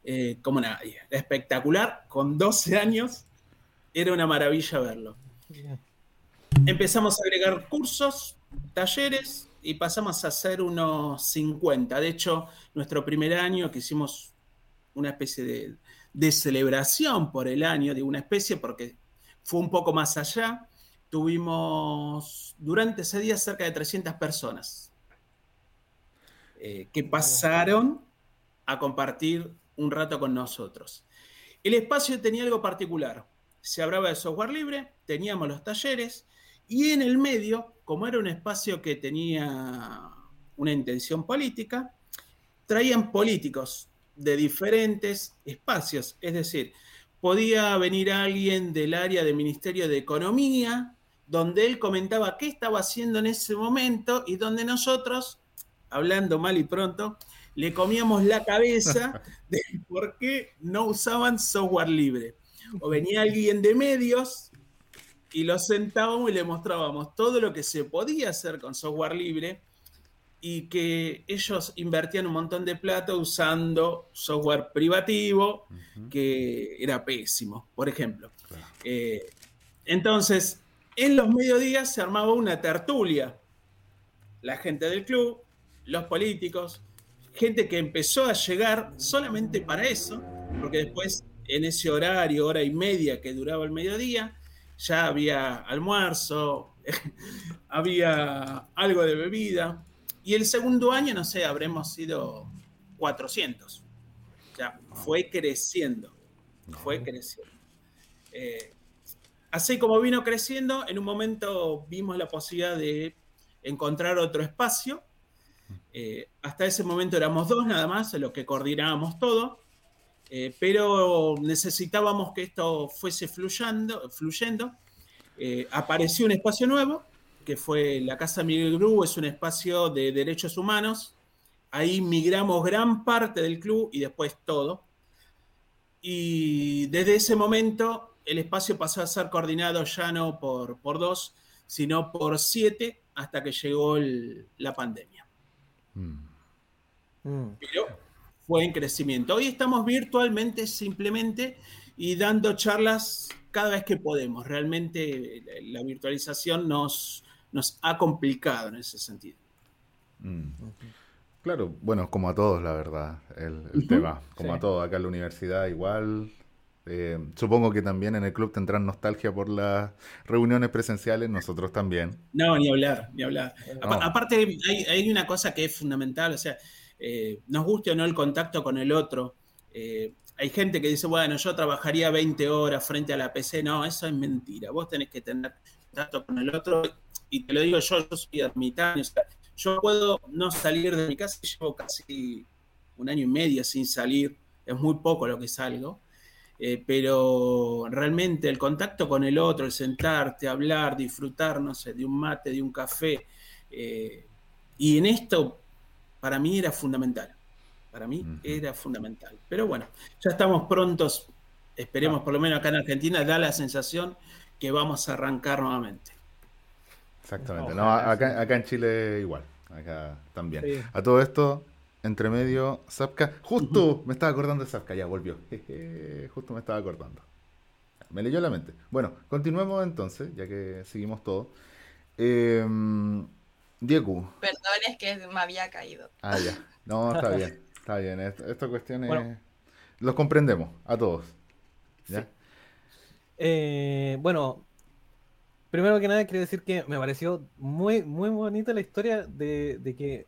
eh, como nadie. Espectacular, con 12 años, era una maravilla verlo. Empezamos a agregar cursos, talleres, y pasamos a hacer unos 50. De hecho, nuestro primer año que hicimos una especie de, celebración por el año, de una especie porque fue un poco más allá, tuvimos durante ese día cerca de 300 personas eh, que pasaron a compartir un rato con nosotros. El espacio tenía algo particular. Se hablaba de software libre, teníamos los talleres y en el medio como era un espacio que tenía una intención política, traían políticos de diferentes espacios, es decir, podía venir alguien del área del Ministerio de Economía, donde él comentaba qué estaba haciendo en ese momento y donde nosotros, hablando mal y pronto, le comíamos la cabeza de por qué no usaban software libre. O venía alguien de medios y lo sentábamos y le mostrábamos todo lo que se podía hacer con software libre y que ellos invertían un montón de plata usando software privativo que era pésimo, por ejemplo. Eh, entonces, en los mediodías se armaba una tertulia. La gente del club, los políticos, gente que empezó a llegar solamente para eso, porque después en ese horario, hora y media que duraba el mediodía, ya había almuerzo, había algo de bebida. Y el segundo año, no sé, habremos sido 400. O sea, fue creciendo, fue creciendo. Eh, así como vino creciendo, en un momento vimos la posibilidad de encontrar otro espacio. Eh, hasta ese momento éramos dos nada más, en lo que coordinábamos todo, eh, pero necesitábamos que esto fuese fluyendo. fluyendo. Eh, apareció un espacio nuevo, que fue la Casa Miguel Gru, es un espacio de derechos humanos. Ahí migramos gran parte del club y después todo. Y desde ese momento el espacio pasó a ser coordinado ya no por, por dos, sino por siete hasta que llegó la pandemia. Mm. Mm. Pero fue en crecimiento. Hoy estamos virtualmente simplemente y dando charlas cada vez que podemos. Realmente la virtualización nos, nos ha complicado en ese sentido. Mm. Claro, bueno, como a todos, la verdad, el, tema. Como a todos, acá en la universidad igual. Eh, supongo que también en el club tendrán nostalgia por las reuniones presenciales, nosotros también. No, ni hablar, ni hablar. Aparte, hay, una cosa que es fundamental, o sea, eh, nos guste o no el contacto con el otro. Eh, hay gente que dice, bueno, yo trabajaría 20 horas frente a la PC. No, eso es mentira. Vos tenés que tener contacto con el otro. Y te lo digo yo, yo soy ermitaño. yo puedo no salir de mi casa, llevo casi un año y medio sin salir. Es muy poco lo que salgo. Eh, pero realmente el contacto con el otro, el sentarte, hablar, disfrutar, no sé, de un mate, de un café, y en esto para mí era fundamental. Para mí era fundamental. Pero bueno, ya estamos prontos, esperemos por lo menos acá en Argentina, da la sensación que vamos a arrancar nuevamente. Exactamente. No, acá, en Chile igual, acá también. A todo esto, entre medio, Zapka, justo me estaba acordando de Zapka, ya volvió. justo me estaba acordando. Me leyó la mente. Bueno, continuemos entonces, ya que seguimos todo. Eh, Diego. Perdón, es que me había caído. Ah, ya. No, está bien. Está bien. Esta, cuestión es. Los comprendemos a todos. ¿Ya? Eh, bueno, primero que nada quiero decir que me pareció muy, muy bonita la historia de, que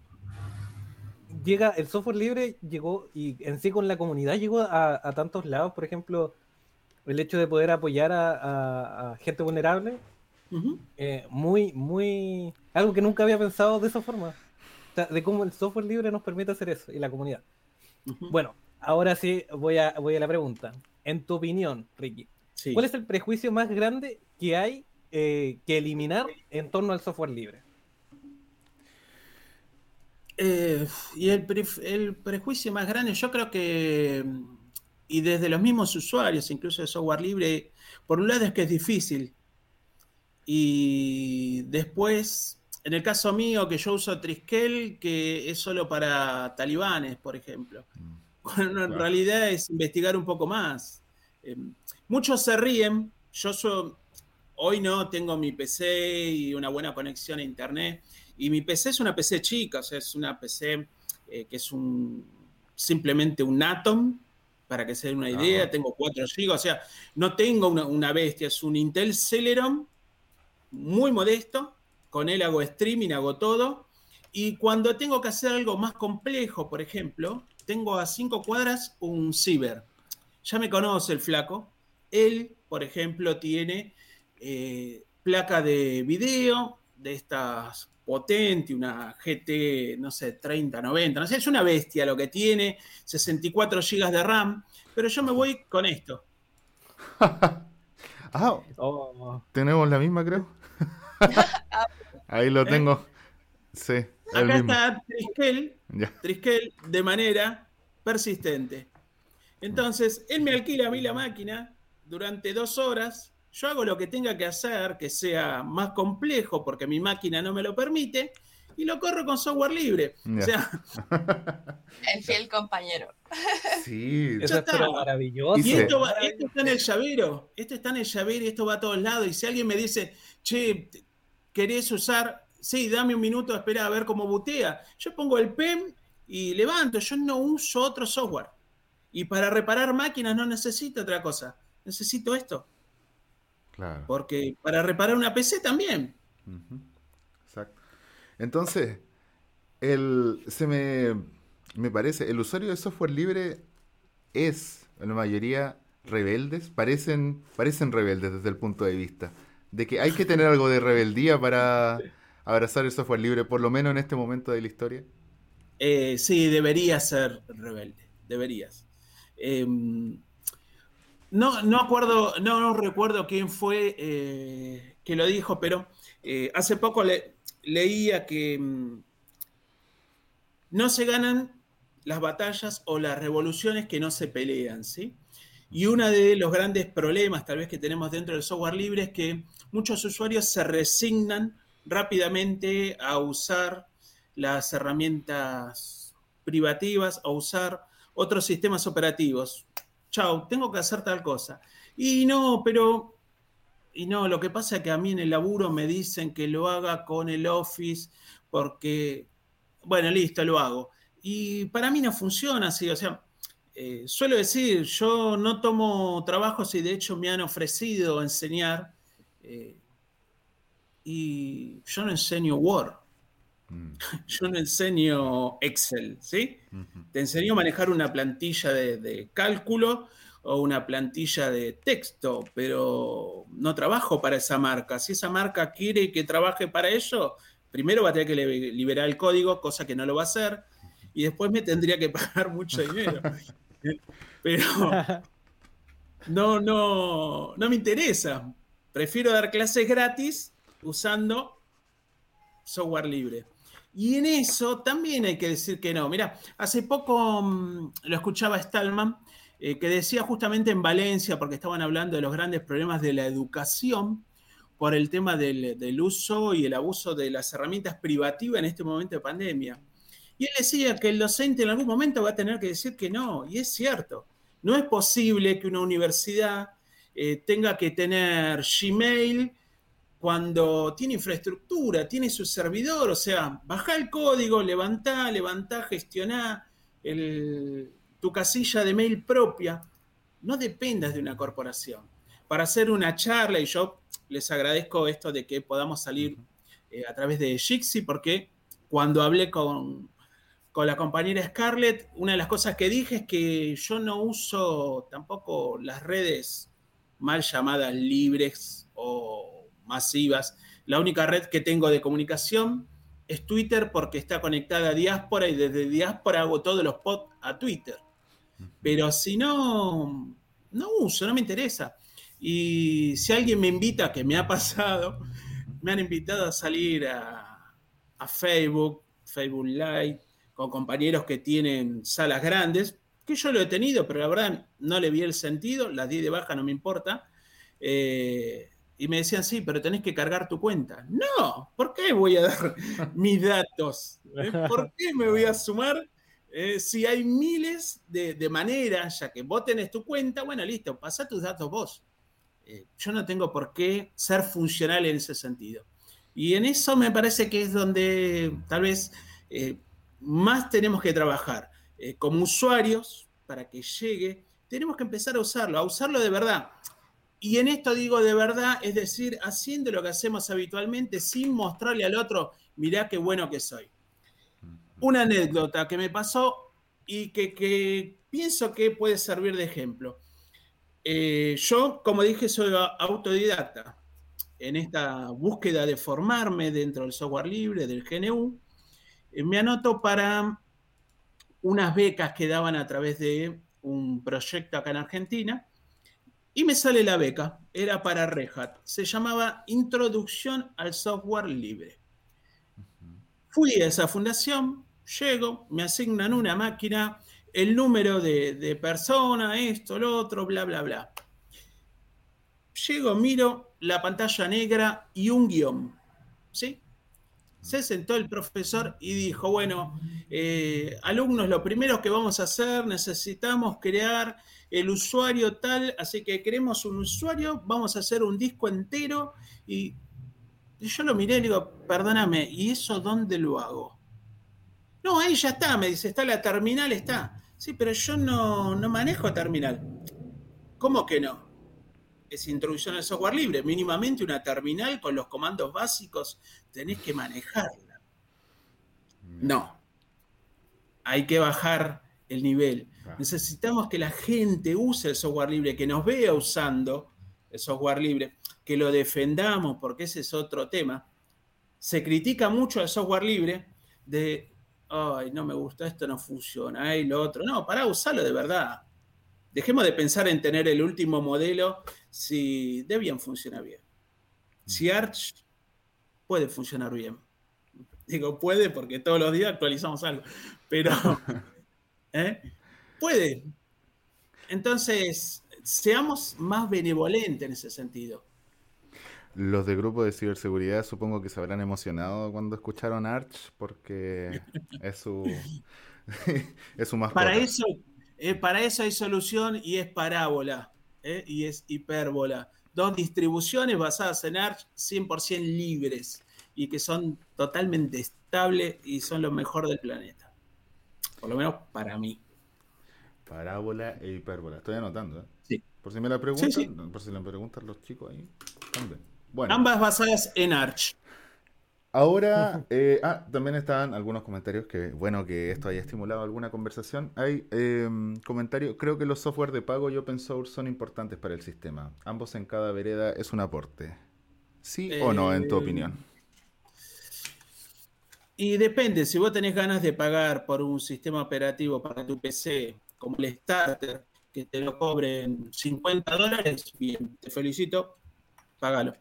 llega el software libre, llegó y en sí con la comunidad llegó a, tantos lados. Por ejemplo, el hecho de poder apoyar a gente vulnerable eh, muy, muy. Algo que nunca había pensado de esa forma. de cómo el software libre nos permite hacer eso y la comunidad. Bueno, ahora sí voy a, voy a la pregunta. En tu opinión, Ricky, ¿cuál es el prejuicio más grande que hay eh, que eliminar en torno al software libre? Eh, y el, el, prejuicio más grande, yo creo que, y desde los mismos usuarios, incluso de software libre, por un lado es que es difícil y después, en el caso mío, que yo uso Triskel, que es solo para talibanes, por ejemplo. Mm. en realidad es investigar un poco más. Eh, muchos se ríen. Yo hoy no tengo mi PC y una buena conexión a internet. Y mi PC es una PC chica, o sea, es una PC eh, que es un simplemente un Atom, para que se den una idea. Tengo 4 GB, o sea, no tengo una, una bestia, es un Intel Celeron muy modesto, con él hago streaming, hago todo, y cuando tengo que hacer algo más complejo, por ejemplo, tengo a cinco cuadras un ciber. Ya me conoce el flaco. Él, por ejemplo, tiene eh, placa de video de estas potente, una GT, no sé, 30, 90, no sé, es una bestia lo que tiene, 64 GB de RAM, pero yo me voy con esto. ah, oh. tenemos la misma, creo. Ahí lo tengo. Sí. Acá está Triskel, de manera persistente. Entonces, él me alquila a mí la máquina durante dos horas. Yo hago lo que tenga que hacer, que sea más complejo, porque mi máquina no me lo permite, y lo corro con software libre. O sea, el fiel compañero. Sí, eso está maravilloso. Y esto, esto, está en el llavero, esto está en el llavero y esto va a todos lados. Y si alguien me dice, che, querés usar, sí, dame un minuto, espera a ver cómo butea. Yo pongo el PEM y levanto, yo no uso otro software. Y para reparar máquinas no necesito otra cosa, necesito esto. Claro. Porque para reparar una PC también. Exacto. Entonces, el, se me, me parece, el usuario de software libre es, en la mayoría, rebeldes, parecen, parecen rebeldes desde el punto de vista de que hay que tener algo de rebeldía para abrazar el software libre, por lo menos en este momento de la historia. Eh, sí, deberías ser rebelde, deberías. Em, no, no acuerdo, no, recuerdo quién fue eh, que lo dijo, pero eh, hace poco leía que mm, no se ganan las batallas o las revoluciones que no se pelean, ¿sí? Y uno de los grandes problemas tal vez que tenemos dentro del software libre es que muchos usuarios se resignan rápidamente a usar las herramientas privativas, a usar otros sistemas operativos. Chao, tengo que hacer tal cosa. Y no, pero... Y no, lo que pasa es que a mí en el laburo me dicen que lo haga con el Office porque, bueno, listo, lo hago. Y para mí no funciona así, o sea, eh, suelo decir, yo no tomo trabajos y de hecho me han ofrecido enseñar eh, y yo no enseño Word, mm. yo no enseño Excel, ¿sí? Te enseño a manejar una plantilla de, cálculo o una plantilla de texto, pero no trabajo para esa marca. Si esa marca quiere que trabaje para ello, primero va a tener que liberar el código, cosa que no lo va a hacer, y después me tendría que pagar mucho dinero. Pero no, no, no me interesa. Prefiero dar clases gratis usando software libre. Y en eso también hay que decir que no. Mira, hace poco mm, lo escuchaba Stallman, eh, que decía justamente en Valencia, porque estaban hablando de los grandes problemas de la educación por el tema del, del uso y el abuso de las herramientas privativas en este momento de pandemia. Y él decía que el docente en algún momento va a tener que decir que no, y es cierto. No es posible que una universidad eh, tenga que tener Gmail cuando tiene infraestructura, tiene su servidor, o sea, baja el código, levantá, levantá, gestioná tu casilla de mail propia. No dependas de una corporación. Para hacer una charla, y yo les agradezco esto de que podamos salir eh, a través de Jixi, porque cuando hablé con, con la compañera Scarlett, una de las cosas que dije es que yo no uso tampoco las redes mal llamadas libres o masivas. La única red que tengo de comunicación es Twitter porque está conectada a Diáspora y desde Diáspora hago todos los posts a Twitter. Pero si no, no uso, no me interesa. Y si alguien me invita, que me ha pasado, me han invitado a salir a, a Facebook, Facebook Live, con compañeros que tienen salas grandes, que yo lo he tenido, pero la verdad no le vi el sentido, las di de baja, no me importa. Eh, y me decían, sí, pero tenés que cargar tu cuenta. No, ¿por qué voy a dar mis datos? ¿Por qué me voy a sumar? Eh, si hay miles de, maneras, ya que vos tenés tu cuenta, bueno, listo, pasa tus datos vos. yo no tengo por qué ser funcional en ese sentido. Y en eso me parece que es donde tal vez más tenemos que trabajar eh, como usuarios para que llegue, tenemos que empezar a usarlo, a usarlo de verdad. Y en esto digo de verdad, es decir, haciendo lo que hacemos habitualmente sin mostrarle al otro, mirá qué bueno que soy. Una anécdota que me pasó y que, pienso que puede servir de ejemplo. Eh, yo, como dije, soy autodidacta en esta búsqueda de formarme dentro del software libre, del GNU. Eh, me anoto para unas becas que daban a través de un proyecto acá en Argentina y me sale la beca, era para Red se llamaba Introducción al Software Libre. Fui a esa fundación, llego, me asignan una máquina, el número de, de persona, esto, lo otro, bla, bla, bla. Llego, miro la pantalla negra y un guion, ¿sí? se sentó el profesor y dijo, bueno, eh, alumnos, lo primero que vamos a hacer, necesitamos crear el usuario tal, así que queremos un usuario, vamos a hacer un disco entero y, yo lo miré y digo, perdóname, ¿y eso dónde lo hago? No, ahí ya está, me dice, está la terminal, está. Sí, pero yo no, no manejo terminal. ¿Cómo que no? es introducción al software libre. Mínimamente una terminal con los comandos básicos tenés que manejarla. No. Hay que bajar el nivel. Claro. Necesitamos que la gente use el software libre, que nos vea usando el software libre, que lo defendamos, porque ese es otro tema. Se critica mucho el software libre de, ay, no me gusta, esto no funciona, ay, lo otro. No, para usarlo de verdad. Dejemos de pensar en tener el último modelo si Debian funciona bien. Si Arch puede funcionar bien. Digo, puede porque todos los días actualizamos algo, pero ¿eh? puede. Entonces, seamos más benevolentes en ese sentido. Los de grupo de ciberseguridad supongo que se habrán emocionado cuando escucharon Arch porque es su, es su mascota. Para eso, eh, para eso hay solución y es parábola ¿eh? y es hipérbola. Dos distribuciones basadas en Arch 100% libres y que son totalmente estables y son lo mejor del planeta. Por lo menos para mí. Parábola e hipérbola. Estoy anotando, ¿eh? Sí. Por si me la preguntan, Sí, sí. por si le preguntan los chicos ahí. también. Bueno, Ambas basadas en Arch. ahora, eh, ah, también estaban algunos comentarios que, bueno, que esto haya estimulado alguna conversación. Hay eh, comentarios, creo que los software de pago y open source son importantes para el sistema. Ambos en cada vereda es un aporte. ¿Sí o no, en tu Eh, opinión? Y depende, si vos tenés ganas de pagar por un sistema operativo para tu PC, como el Starter, que te lo cobren 50 dólares, bien, te felicito, págalo.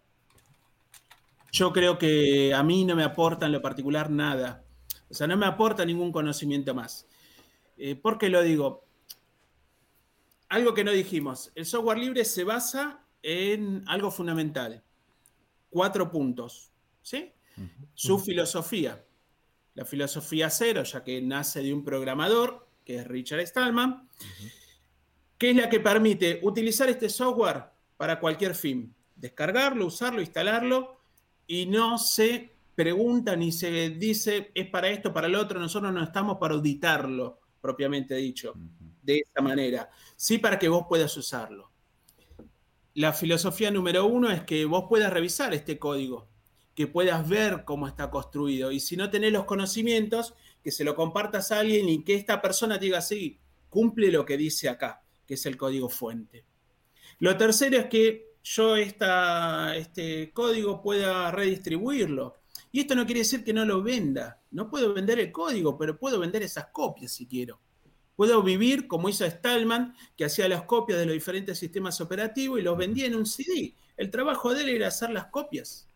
Yo creo que a mí no me aporta en lo particular nada. O sea, no me aporta ningún conocimiento más. Eh, ¿Por qué lo digo? Algo que no dijimos. El software libre se basa en algo fundamental. Cuatro puntos. ¿Sí? Su filosofía. La filosofía cero, ya que nace de un programador, que es Richard Stallman, que es la que permite utilizar este software para cualquier fin. Descargarlo, usarlo, instalarlo, y no se pregunta ni se dice es para esto, para el otro. Nosotros no estamos para auditarlo, propiamente dicho, de esa manera. Sí para que vos puedas usarlo. La filosofía número uno es que vos puedas revisar este código, que puedas ver cómo está construido. Y si no tenés los conocimientos, que se lo compartas a alguien y que esta persona te diga, sí, cumple lo que dice acá, que es el código fuente. Lo tercero es que yo esta, este código pueda redistribuirlo. Y esto no quiere decir que no lo venda. No puedo vender el código, pero puedo vender esas copias si quiero. Puedo vivir como hizo Stallman, que hacía las copias de los diferentes sistemas operativos y los vendía en un CD. El trabajo de él era hacer las copias.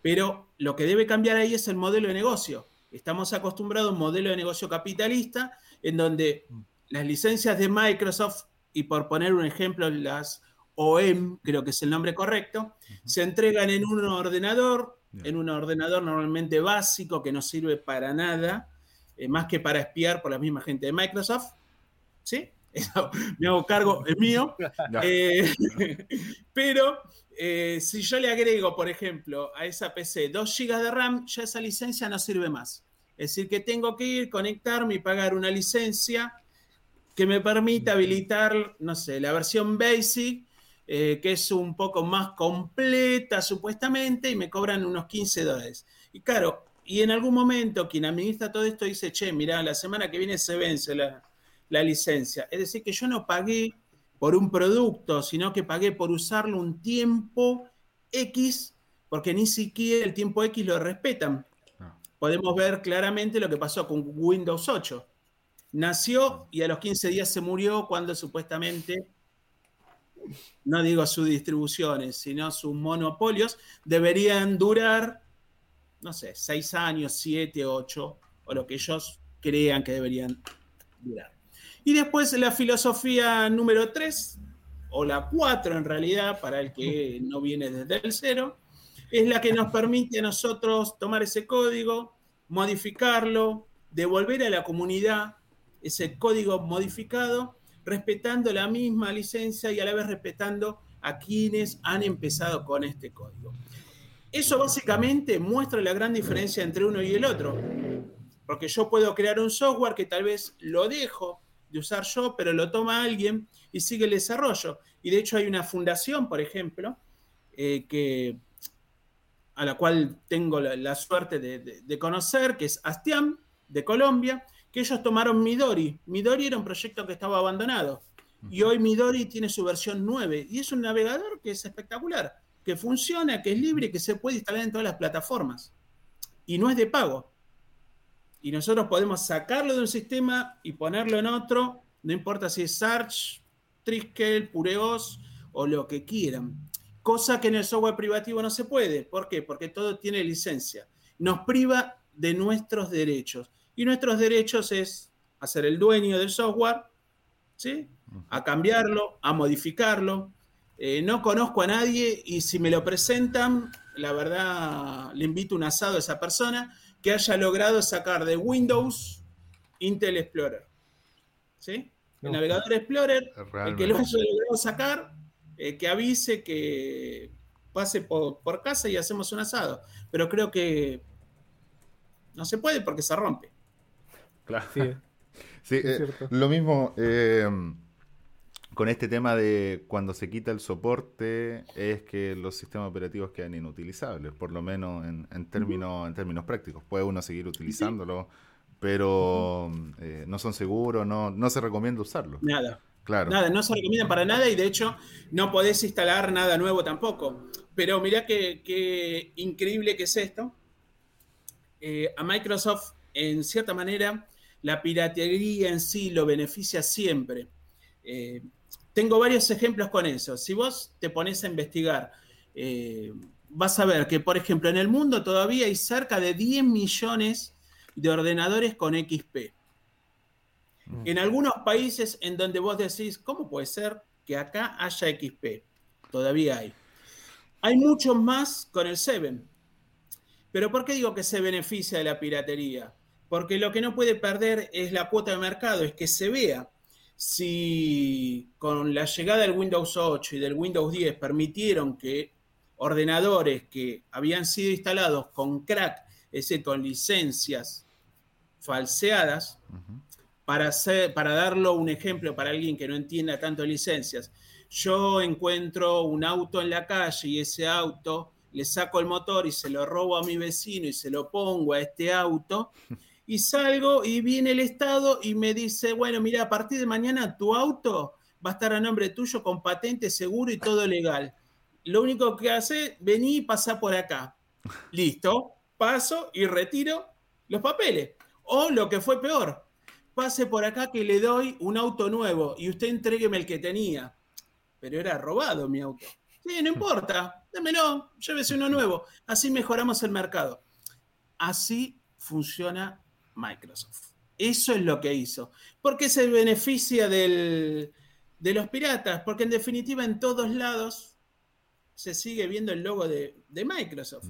Pero lo que debe cambiar ahí es el modelo de negocio. Estamos acostumbrados a un modelo de negocio capitalista en donde las licencias de Microsoft, y por poner un ejemplo, las OEM, creo que es el nombre correcto, se entregan en un ordenador, en un ordenador normalmente básico que no sirve para nada, eh, más que para espiar por la misma gente de Microsoft. ¿Sí? Eso, me hago cargo, es mío. Eh, pero eh, si yo le agrego, por ejemplo, a esa PC 2 GB de RAM, ya esa licencia no sirve más. Es decir, que tengo que ir, conectarme y pagar una licencia que me permita habilitar, no sé, la versión Basic, eh, que es un poco más completa supuestamente, y me cobran unos 15 dólares. Y claro, y en algún momento quien administra todo esto dice, che, mira, la semana que viene se vence la, la licencia. Es decir, que yo no pagué por un producto, sino que pagué por usarlo un tiempo X, porque ni siquiera el tiempo X lo respetan. Ah. Podemos ver claramente lo que pasó con Windows 8. Nació y a los 15 días se murió cuando supuestamente, no digo sus distribuciones, sino sus monopolios, deberían durar, no sé, 6 años, 7, 8, o lo que ellos crean que deberían durar. Y después la filosofía número 3, o la 4 en realidad, para el que no viene desde el cero, es la que nos permite a nosotros tomar ese código, modificarlo, devolver a la comunidad ese código modificado, respetando la misma licencia y a la vez respetando a quienes han empezado con este código. Eso básicamente muestra la gran diferencia entre uno y el otro. Porque yo puedo crear un software que tal vez lo dejo de usar yo, pero lo toma alguien y sigue el desarrollo. Y de hecho hay una fundación, por ejemplo, eh, que, a la cual tengo la, suerte de- de conocer, que es Astiam, de Colombia, que ellos tomaron Midori. Midori era un proyecto que estaba abandonado. Y hoy Midori tiene su versión 9 y es un navegador que es espectacular, que funciona, que es libre, que se puede instalar en todas las plataformas. Y no es de pago. Y nosotros podemos sacarlo de un sistema y ponerlo en otro, no importa si es Arch, Triskel, Pureos o lo que quieran. Cosa que en el software privativo no se puede. ¿Por qué? Porque todo tiene licencia. Nos priva de nuestros derechos. Y nuestros derechos es hacer el dueño del software, ¿sí? a cambiarlo, a modificarlo. Eh, no conozco a nadie y si me lo presentan, la verdad le invito un asado a esa persona que haya logrado sacar de Windows Intel Explorer. ¿Sí? El navegador Explorer, el que lo haya logrado sacar, eh, que avise que pase por, casa y hacemos un asado. Pero creo que no se puede porque se rompe. Claro. Sí, eh, lo mismo. Con este tema de cuando se quita el soporte es que los sistemas operativos quedan inutilizables, por lo menos en, términos, en términos prácticos. Puede uno seguir utilizándolo, pero eh, no son seguros, no, no se recomienda usarlo. Nada. Claro. Nada, no se recomienda para nada y de hecho no podés instalar nada nuevo tampoco. Pero mirá qué, increíble que es esto. Eh, a Microsoft, en cierta manera, la piratería en sí lo beneficia siempre. Eh, tengo varios ejemplos con eso. Si vos te pones a investigar, eh, vas a ver que, por ejemplo, en el mundo todavía hay cerca de 10 millones de ordenadores con XP. Mm. En algunos países en donde vos decís, ¿cómo puede ser que acá haya XP? Todavía hay. Hay muchos más con el 7. Pero ¿por qué digo que se beneficia de la piratería? Porque lo que no puede perder es la cuota de mercado, es que se vea si con la llegada del Windows 8 y del Windows 10 permitieron que ordenadores que habían sido instalados con crack, con licencias falseadas, para, hacer, para darlo un ejemplo para alguien que no entienda tanto licencias, yo encuentro un auto en la calle y ese auto le saco el motor y se lo robo a mi vecino y se lo pongo a este auto y salgo y viene el Estado y me dice, bueno, mira, a partir de mañana tu auto va a estar a nombre tuyo con patente, seguro y todo legal. Lo único que hace, vení y pasa por acá. Listo, paso y retiro los papeles. O lo que fue peor, pase por acá que le doy un auto nuevo y usted entrégueme el que tenía. Pero era robado mi auto. Sí, no importa, démelo, llévese uno nuevo. Así mejoramos el mercado. Así funciona Microsoft. Eso es lo que hizo. ¿Por qué se beneficia de los piratas? Porque en definitiva en todos lados se sigue viendo el logo de, Microsoft.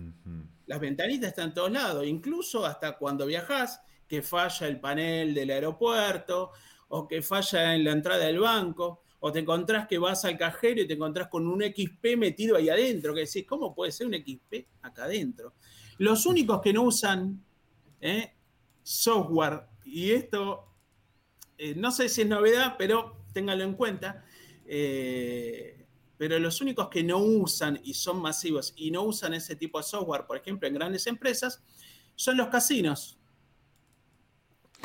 Las ventanitas están en todos lados, incluso hasta cuando viajas, que falla el panel del aeropuerto o que falla en la entrada del banco o te encontrás que vas al cajero y te encontrás con un XP metido ahí adentro, que decís, ¿cómo puede ser un XP acá adentro? Los únicos que no usan ¿eh? Software, y esto eh, no sé si es novedad, pero ténganlo en cuenta, eh, pero los únicos que no usan y son masivos y no usan ese tipo de software, por ejemplo, en grandes empresas, son los casinos.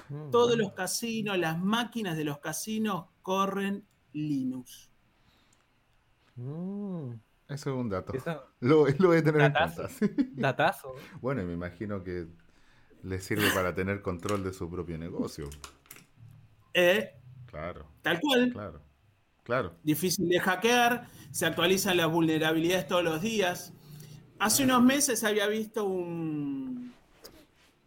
Mm, Todos los casinos, las máquinas de los casinos corren Linux. Mm. Eso es un dato. Lo, voy a tener en cuenta. Datazo. Bueno, me imagino que le sirve para tener control de su propio negocio. Eh, claro. Tal cual. Claro. Claro. Difícil de hackear, se actualizan las vulnerabilidades todos los días. Hace unos meses había visto un,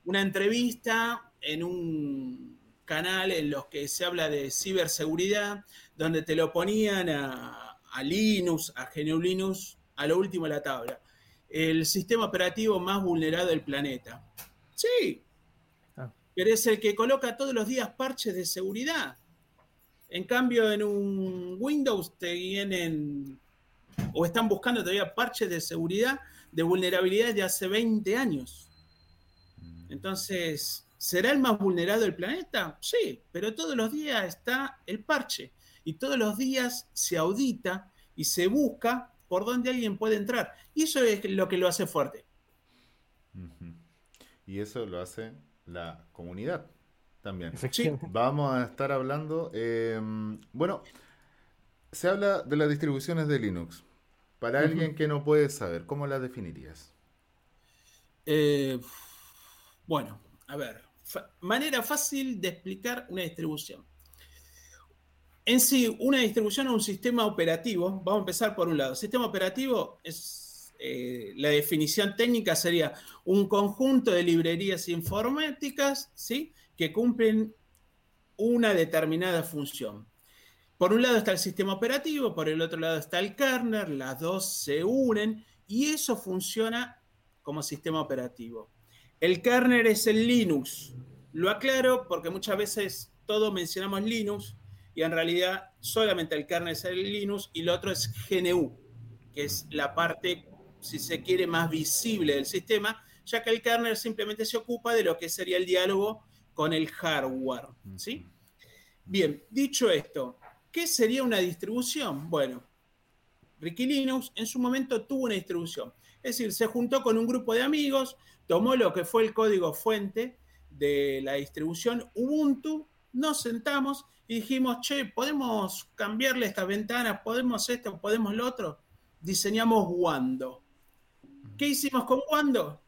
una entrevista en un canal en los que se habla de ciberseguridad, donde te lo ponían a, a Linux, a GNU Linux, a lo último de la tabla. El sistema operativo más vulnerado del planeta. Sí. Ah. Pero es el que coloca todos los días parches de seguridad. En cambio, en un Windows te vienen o están buscando todavía parches de seguridad de vulnerabilidad de hace 20 años. Entonces, ¿será el más vulnerado del planeta? Sí, pero todos los días está el parche y todos los días se audita y se busca por dónde alguien puede entrar. Y eso es lo que lo hace fuerte. Y eso lo hace la comunidad. también. Efectivamente. Vamos a estar hablando. eh, bueno, se habla de las distribuciones de Linux. Para alguien que no puede saber, ¿cómo las definirías? Eh, bueno, a ver, manera fácil de explicar una distribución. En sí, una distribución es un sistema operativo. Vamos a empezar por un lado. Sistema operativo es, eh, la definición técnica sería un conjunto de librerías informáticas, ¿sí? Que cumplen una determinada función. Por un lado está el sistema operativo, por el otro lado está el kernel, las dos se unen y eso funciona como sistema operativo. El kernel es el Linux. Lo aclaro porque muchas veces todos mencionamos Linux y en realidad solamente el kernel es el Linux y lo otro es GNU, que es la parte, si se quiere, más visible del sistema, ya que el kernel simplemente se ocupa de lo que sería el diálogo con el hardware. ¿sí? Bien, dicho esto, ¿qué sería una distribución? Bueno, Ricky Linux en su momento tuvo una distribución. Es decir, se juntó con un grupo de amigos, tomó lo que fue el código fuente de la distribución Ubuntu, nos sentamos y dijimos, che, podemos cambiarle estas ventanas, podemos esto, podemos lo otro. Diseñamos Wando. ¿Qué hicimos con Wando?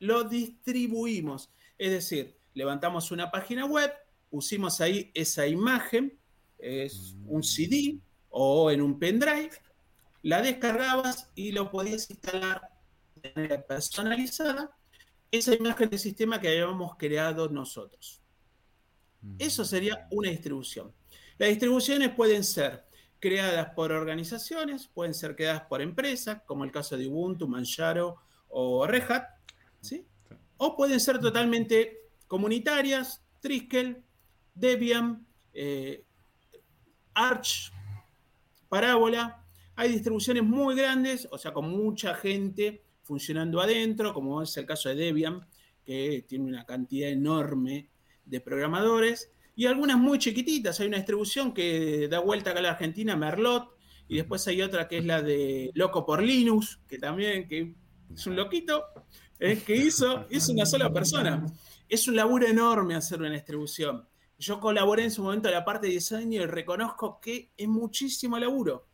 Lo distribuimos. Es decir, levantamos una página web, pusimos ahí esa imagen, es un CD o en un pendrive, la descargabas y lo podías instalar de manera personalizada, esa imagen de sistema que habíamos creado nosotros. Eso sería una distribución. Las distribuciones pueden ser creadas por organizaciones, pueden ser creadas por empresas, como el caso de Ubuntu, Manjaro o Red Hat, ¿sí? o pueden ser totalmente comunitarias, Triskel, Debian, eh, Arch, Parábola. Hay distribuciones muy grandes, o sea, con mucha gente funcionando adentro, como es el caso de Debian, que tiene una cantidad enorme de programadores, y algunas muy chiquititas. Hay una distribución que da vuelta acá a la Argentina, Merlot, y después hay otra que es la de Loco por Linux, que también que es un loquito, eh, que hizo, hizo una sola persona. Es un laburo enorme hacer una distribución. Yo colaboré en su momento en la parte de diseño y reconozco que es muchísimo laburo.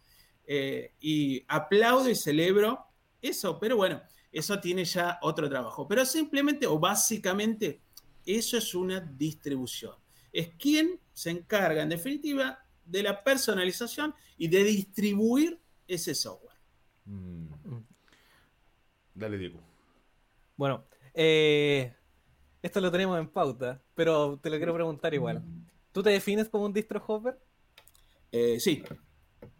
Eh, y aplaudo y celebro eso, pero bueno, eso tiene ya otro trabajo. Pero simplemente o básicamente eso es una distribución. Es quien se encarga, en definitiva, de la personalización y de distribuir ese software. Mm. Dale, Diego. Bueno, eh, esto lo tenemos en pauta, pero te lo quiero preguntar igual. ¿Tú te defines como un distro hopper? Eh, sí,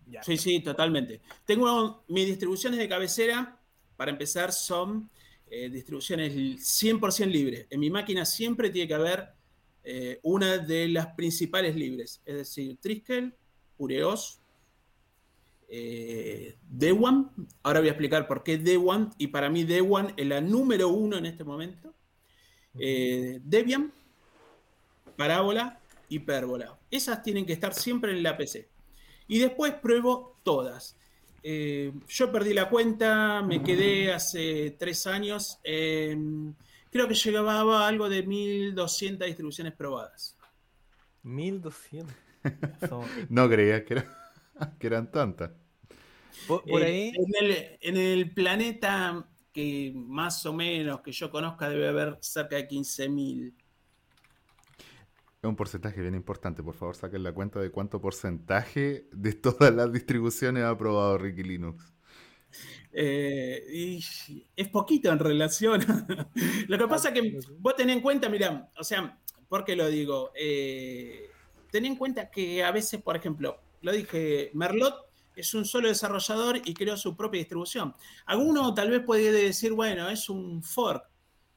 Ya. sí, sí, totalmente. Tengo mis distribuciones de cabecera, para empezar, son eh, distribuciones 100% libres. En mi máquina siempre tiene que haber eh, una de las principales libres, es decir, Triskel, Ureos, eh, Dewan. Ahora voy a explicar por qué Dewan, y para mí Dewan es la número uno en este momento. Eh, Debian, Parábola, Hipérbola. Esas tienen que estar siempre en la PC. Y después pruebo todas. Eh, yo perdí la cuenta, me quedé hace tres años. en- creo que llegaba a algo de 1200 distribuciones probadas. 1200. Son- No creías que, era- que eran tantas. Por, por Eh, ahí, En el, en el planeta que más o menos que yo conozca debe haber cerca de 15.000. Es un porcentaje bien importante. Por favor, saquen la cuenta de cuánto porcentaje de todas las distribuciones ha aprobado Ricky Linux. Eh, y es poquito en relación. lo que pasa es que vos tenés en cuenta, mira, o sea, ¿por qué lo digo? Eh, ten en cuenta que a veces, por ejemplo, lo dije, Merlot es un solo desarrollador y creó su propia distribución. Alguno tal vez puede decir, bueno, es un fork.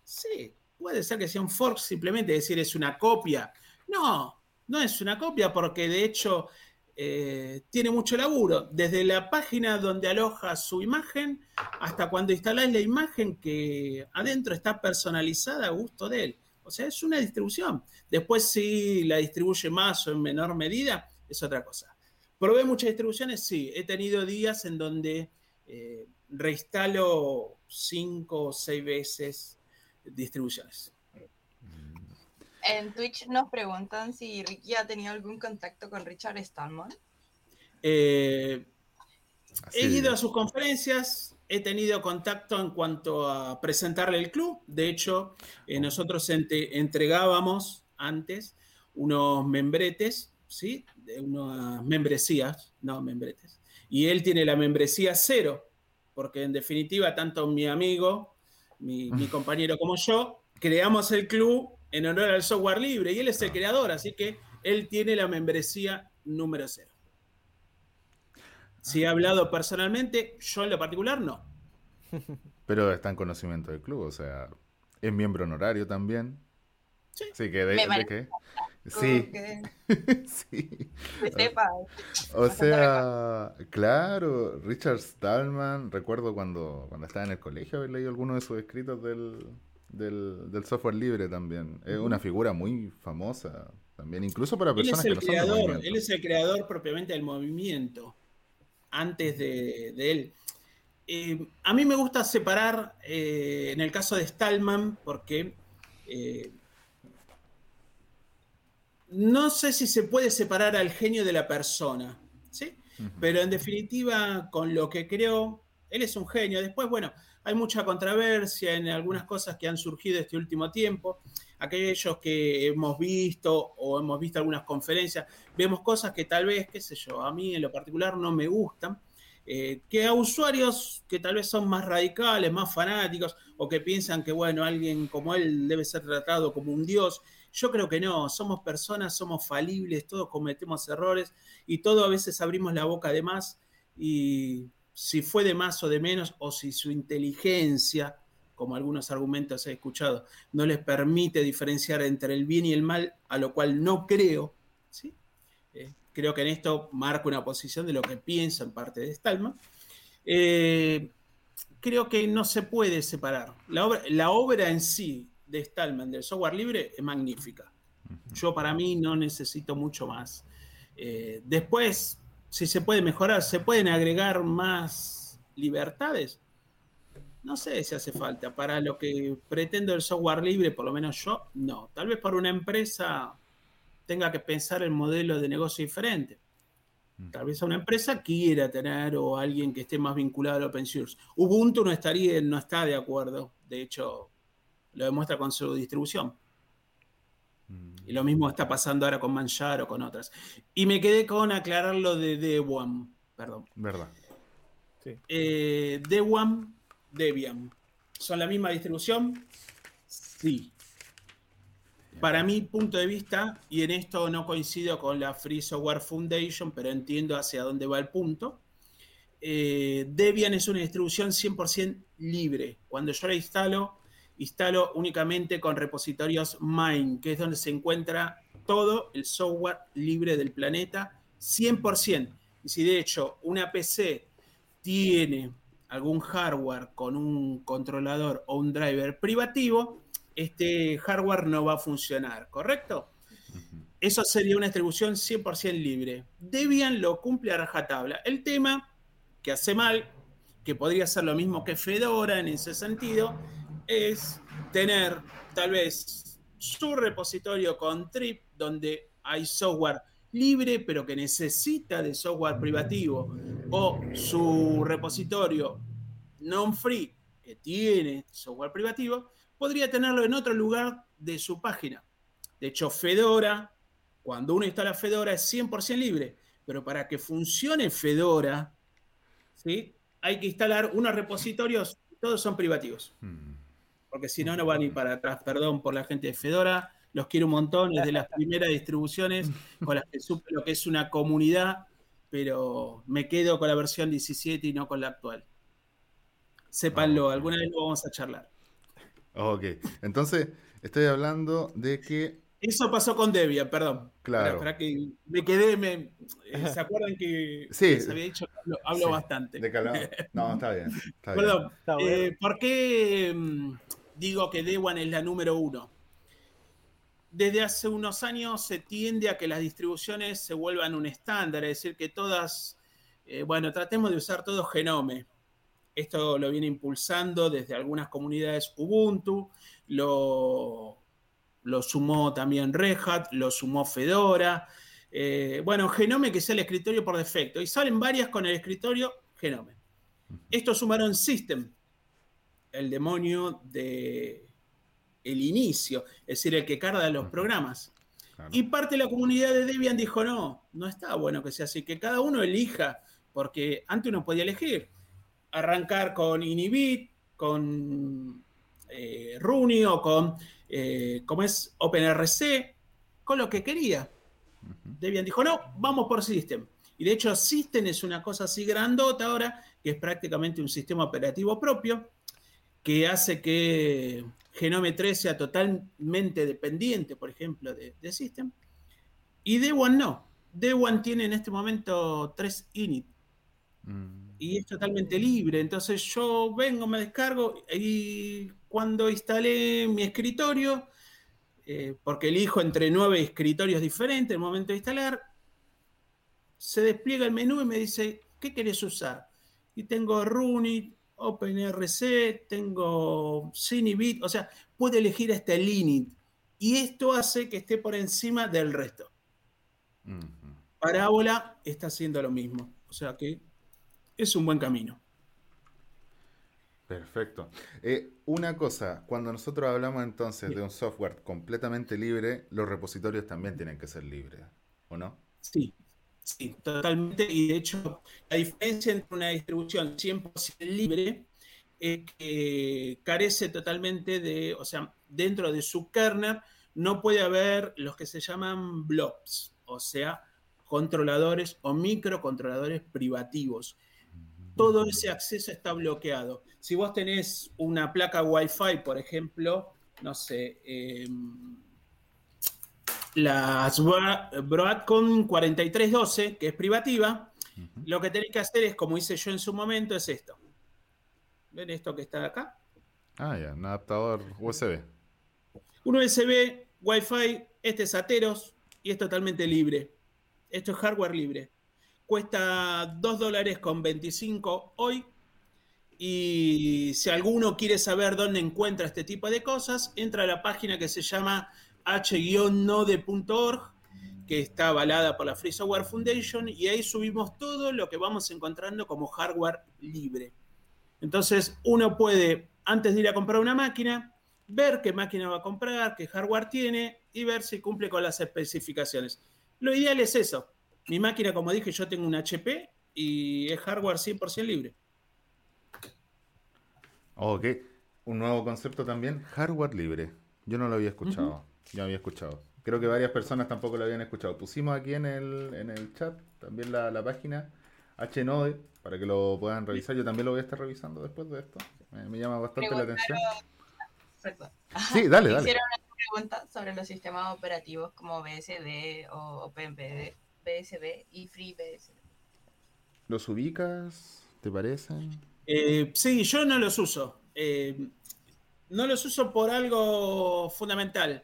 Sí, puede ser que sea un fork, simplemente decir es una copia. No, no es una copia porque de hecho eh, tiene mucho laburo. Desde la página donde aloja su imagen hasta cuando instalás la imagen que adentro está personalizada a gusto de él. O sea, es una distribución. Después si la distribuye más o en menor medida, es otra cosa. ¿Probé muchas distribuciones? Sí. He tenido días en donde eh, reinstalo cinco o seis veces distribuciones. En Twitch nos preguntan si Ricky ha tenido algún contacto con Richard Stallman. Eh, he ido a sus conferencias, he tenido contacto en cuanto a presentarle el club. De hecho, eh, nosotros ente- entregábamos antes unos membretes, ¿sí? De unas membresías, no membretes. Y él tiene la membresía cero, porque en definitiva, tanto mi amigo, mi, mi compañero como yo, creamos el club en honor al software libre y él es el creador, así que él tiene la membresía número cero. Si he hablado personalmente, yo en lo particular no. Pero está en conocimiento del club, o sea, es miembro honorario también. Sí. Así que de, de que. Sí, que sí. se sepa. O sea, claro, Richard Stallman, recuerdo cuando, cuando estaba en el colegio haber leído algunos de sus escritos del, del, del software libre también. Es una figura muy famosa también, incluso para Él es personas que el no son creador, movimiento. él es el creador propiamente del movimiento, antes de, de él. Eh, a mí me gusta separar, eh, en el caso de Stallman, porque eh, no sé si se puede separar al genio de la persona, ¿sí? Pero en definitiva, con lo que creó, él es un genio. Después, bueno, hay mucha controversia en algunas cosas que han surgido este último tiempo. Aquellos que hemos visto o hemos visto algunas conferencias, vemos cosas que tal vez, qué sé yo, a mí en lo particular no me gustan. eh, que a usuarios que tal vez son más radicales, más fanáticos, o que piensan que, bueno, alguien como él debe ser tratado como un dios. Yo creo que no, somos personas, somos falibles, todos cometemos errores y todos a veces abrimos la boca de más y si fue de más o de menos, o si su inteligencia, como algunos argumentos he escuchado, no les permite diferenciar entre el bien y el mal, a lo cual no creo, ¿sí? Eh, creo que en esto marca una posición de lo que piensa en parte de Stallman. Eh, creo que no se puede separar. La obra, la obra en sí de Stallman, del software libre, es magnífica. Yo para mí no necesito mucho más. Eh, después, si se puede mejorar, se pueden agregar más libertades. No sé si hace falta. Para lo que pretendo el software libre, por lo menos yo, no. Tal vez para una empresa tenga que pensar el modelo de negocio diferente. Tal vez una empresa quiera tener o alguien que esté más vinculado al open source. Ubuntu no estaría, no está de acuerdo. De hecho, lo demuestra con su distribución. Mm. Y lo mismo está pasando ahora con Manjaro o con otras. Y me quedé con aclarar lo de Debian. Perdón. ¿Verdad? Sí. Eh, Debian, Debian. ¿Son la misma distribución? Sí. Para mi punto de vista, y en esto no coincido con la Free Software Foundation, pero entiendo hacia dónde va el punto. eh, Debian es una distribución 100% libre. Cuando yo la instalo, instalo únicamente con repositorios Mine, que es donde se encuentra todo el software libre del planeta, 100%. Y si de hecho una PC tiene algún hardware con un controlador o un driver privativo, este hardware no va a funcionar, ¿correcto? Eso sería una distribución 100% libre. Debian lo cumple a rajatabla. El tema que hace mal, que podría ser lo mismo que Fedora en ese sentido, es tener tal vez su repositorio con trip donde hay software libre pero que necesita de software privativo o su repositorio non-free que tiene software privativo, podría tenerlo en otro lugar de su página. De hecho, Fedora, cuando uno instala Fedora es 100% libre, pero para que funcione Fedora, ¿sí? hay que instalar unos repositorios, todos son privativos Mm. Porque si no, no va ni para atrás. Perdón por la gente de Fedora, los quiero un montón, es de las primeras distribuciones con las que supe lo que es una comunidad, pero me quedo con la versión 17 y no con la actual. Sépanlo, alguna vez lo vamos a charlar. Ok, entonces estoy hablando de que Eso pasó con Debian, perdón. Claro. Que me quedé, me, eh, ¿se acuerdan que Sí. les había dicho que hablo, hablo Sí, bastante? de que No, está bien. Está bien. Perdón, Está bueno. eh, ¿por qué mm, digo que Debian es la número uno? Desde hace unos años se tiende a que las distribuciones se vuelvan un estándar, es decir, que todas, eh, bueno, tratemos de usar todo Genome. Esto lo viene impulsando desde algunas comunidades Ubuntu, lo, lo sumó también Red Hat, lo sumó Fedora. Eh, bueno, Genome que sea el escritorio por defecto. Y salen varias con el escritorio Genome. Estos sumaron System, el demonio de el inicio, es decir, el que carga los programas. Y parte de la comunidad de Debian dijo, no, no está bueno que sea así, que cada uno elija, porque antes uno podía elegir, arrancar con Inibit, con eh, Rooney o con, eh, como es OpenRC, con lo que quería. Debian dijo, no, vamos por System. Y de hecho, System es una cosa así grandota ahora, que es prácticamente un sistema operativo propio, que hace que Genome 3 sea totalmente dependiente, por ejemplo, de, System. Y D1 no. D1 tiene en este momento 3 init. Mm. Y es totalmente libre. Entonces yo vengo, me descargo y cuando instalé mi escritorio, eh, porque elijo entre nueve escritorios diferentes en el momento de instalar, se despliega el menú y me dice, ¿qué querés usar? Y tengo Runit, OpenRC, tengo Cinebit, o sea, puede elegir este Linit. Y esto hace que esté por encima del resto. Parábola está haciendo lo mismo. O sea que es un buen camino. Perfecto. Eh, una cosa, cuando nosotros hablamos entonces de un software completamente libre, los repositorios también tienen que ser libres, ¿o no? Sí, Sí, totalmente. Y de hecho, la diferencia entre una distribución 100% libre es que carece totalmente de, o sea, dentro de su kernel no puede haber los que se llaman blobs, o sea, controladores o microcontroladores privativos. Todo ese acceso está bloqueado. Si vos tenés una placa Wi-Fi, por ejemplo, no sé, eh, las Broadcom 4312, que es privativa, lo que tenéis que hacer es, como hice yo en su momento, es esto. ¿Ven esto que está acá? Ah, ya, un adaptador USB. Un USB, Wi-Fi, este es Ateros y es totalmente libre. Esto es hardware libre. Cuesta 2 dólares con 25 hoy. Y si alguno quiere saber dónde encuentra este tipo de cosas, entra a la página que se llama h-node.org, que está avalada por la Free Software Foundation, y ahí subimos todo lo que vamos encontrando como hardware libre. Entonces, uno puede, antes de ir a comprar una máquina, ver qué máquina va a comprar, qué hardware tiene y ver si cumple con las especificaciones. Lo ideal es eso. Mi máquina, como dije, yo tengo un HP y es hardware 100% libre. Ok, un nuevo concepto también, hardware libre. Yo no lo había escuchado. Yo había escuchado. Creo que varias personas tampoco lo habían escuchado. Pusimos aquí en el, en el chat también la, la página HNode para que lo puedan revisar. Yo también lo voy a estar revisando después de esto. Me, llama bastante la atención. Sí, dale, dale. Hicieron una pregunta sobre los sistemas operativos como BSD o OpenBSD y FreeBSD. ¿Los ubicas? ¿Te parecen? Eh, sí, yo no los uso. Eh, no los uso por algo fundamental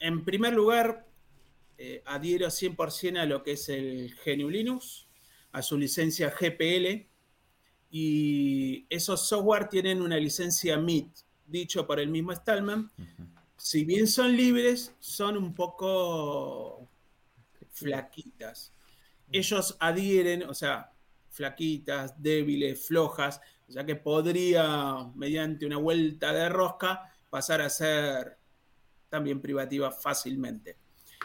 en primer lugar, eh, adhiero 100% a lo que es el GNU Linux, a su licencia GPL, y esos software tienen una licencia MIT, dicho por el mismo Stallman. Si bien son libres, son un poco flaquitas. Ellos adhieren, o sea, flaquitas, débiles, flojas, ya que podría, mediante una vuelta de rosca, pasar a ser también privativa fácilmente.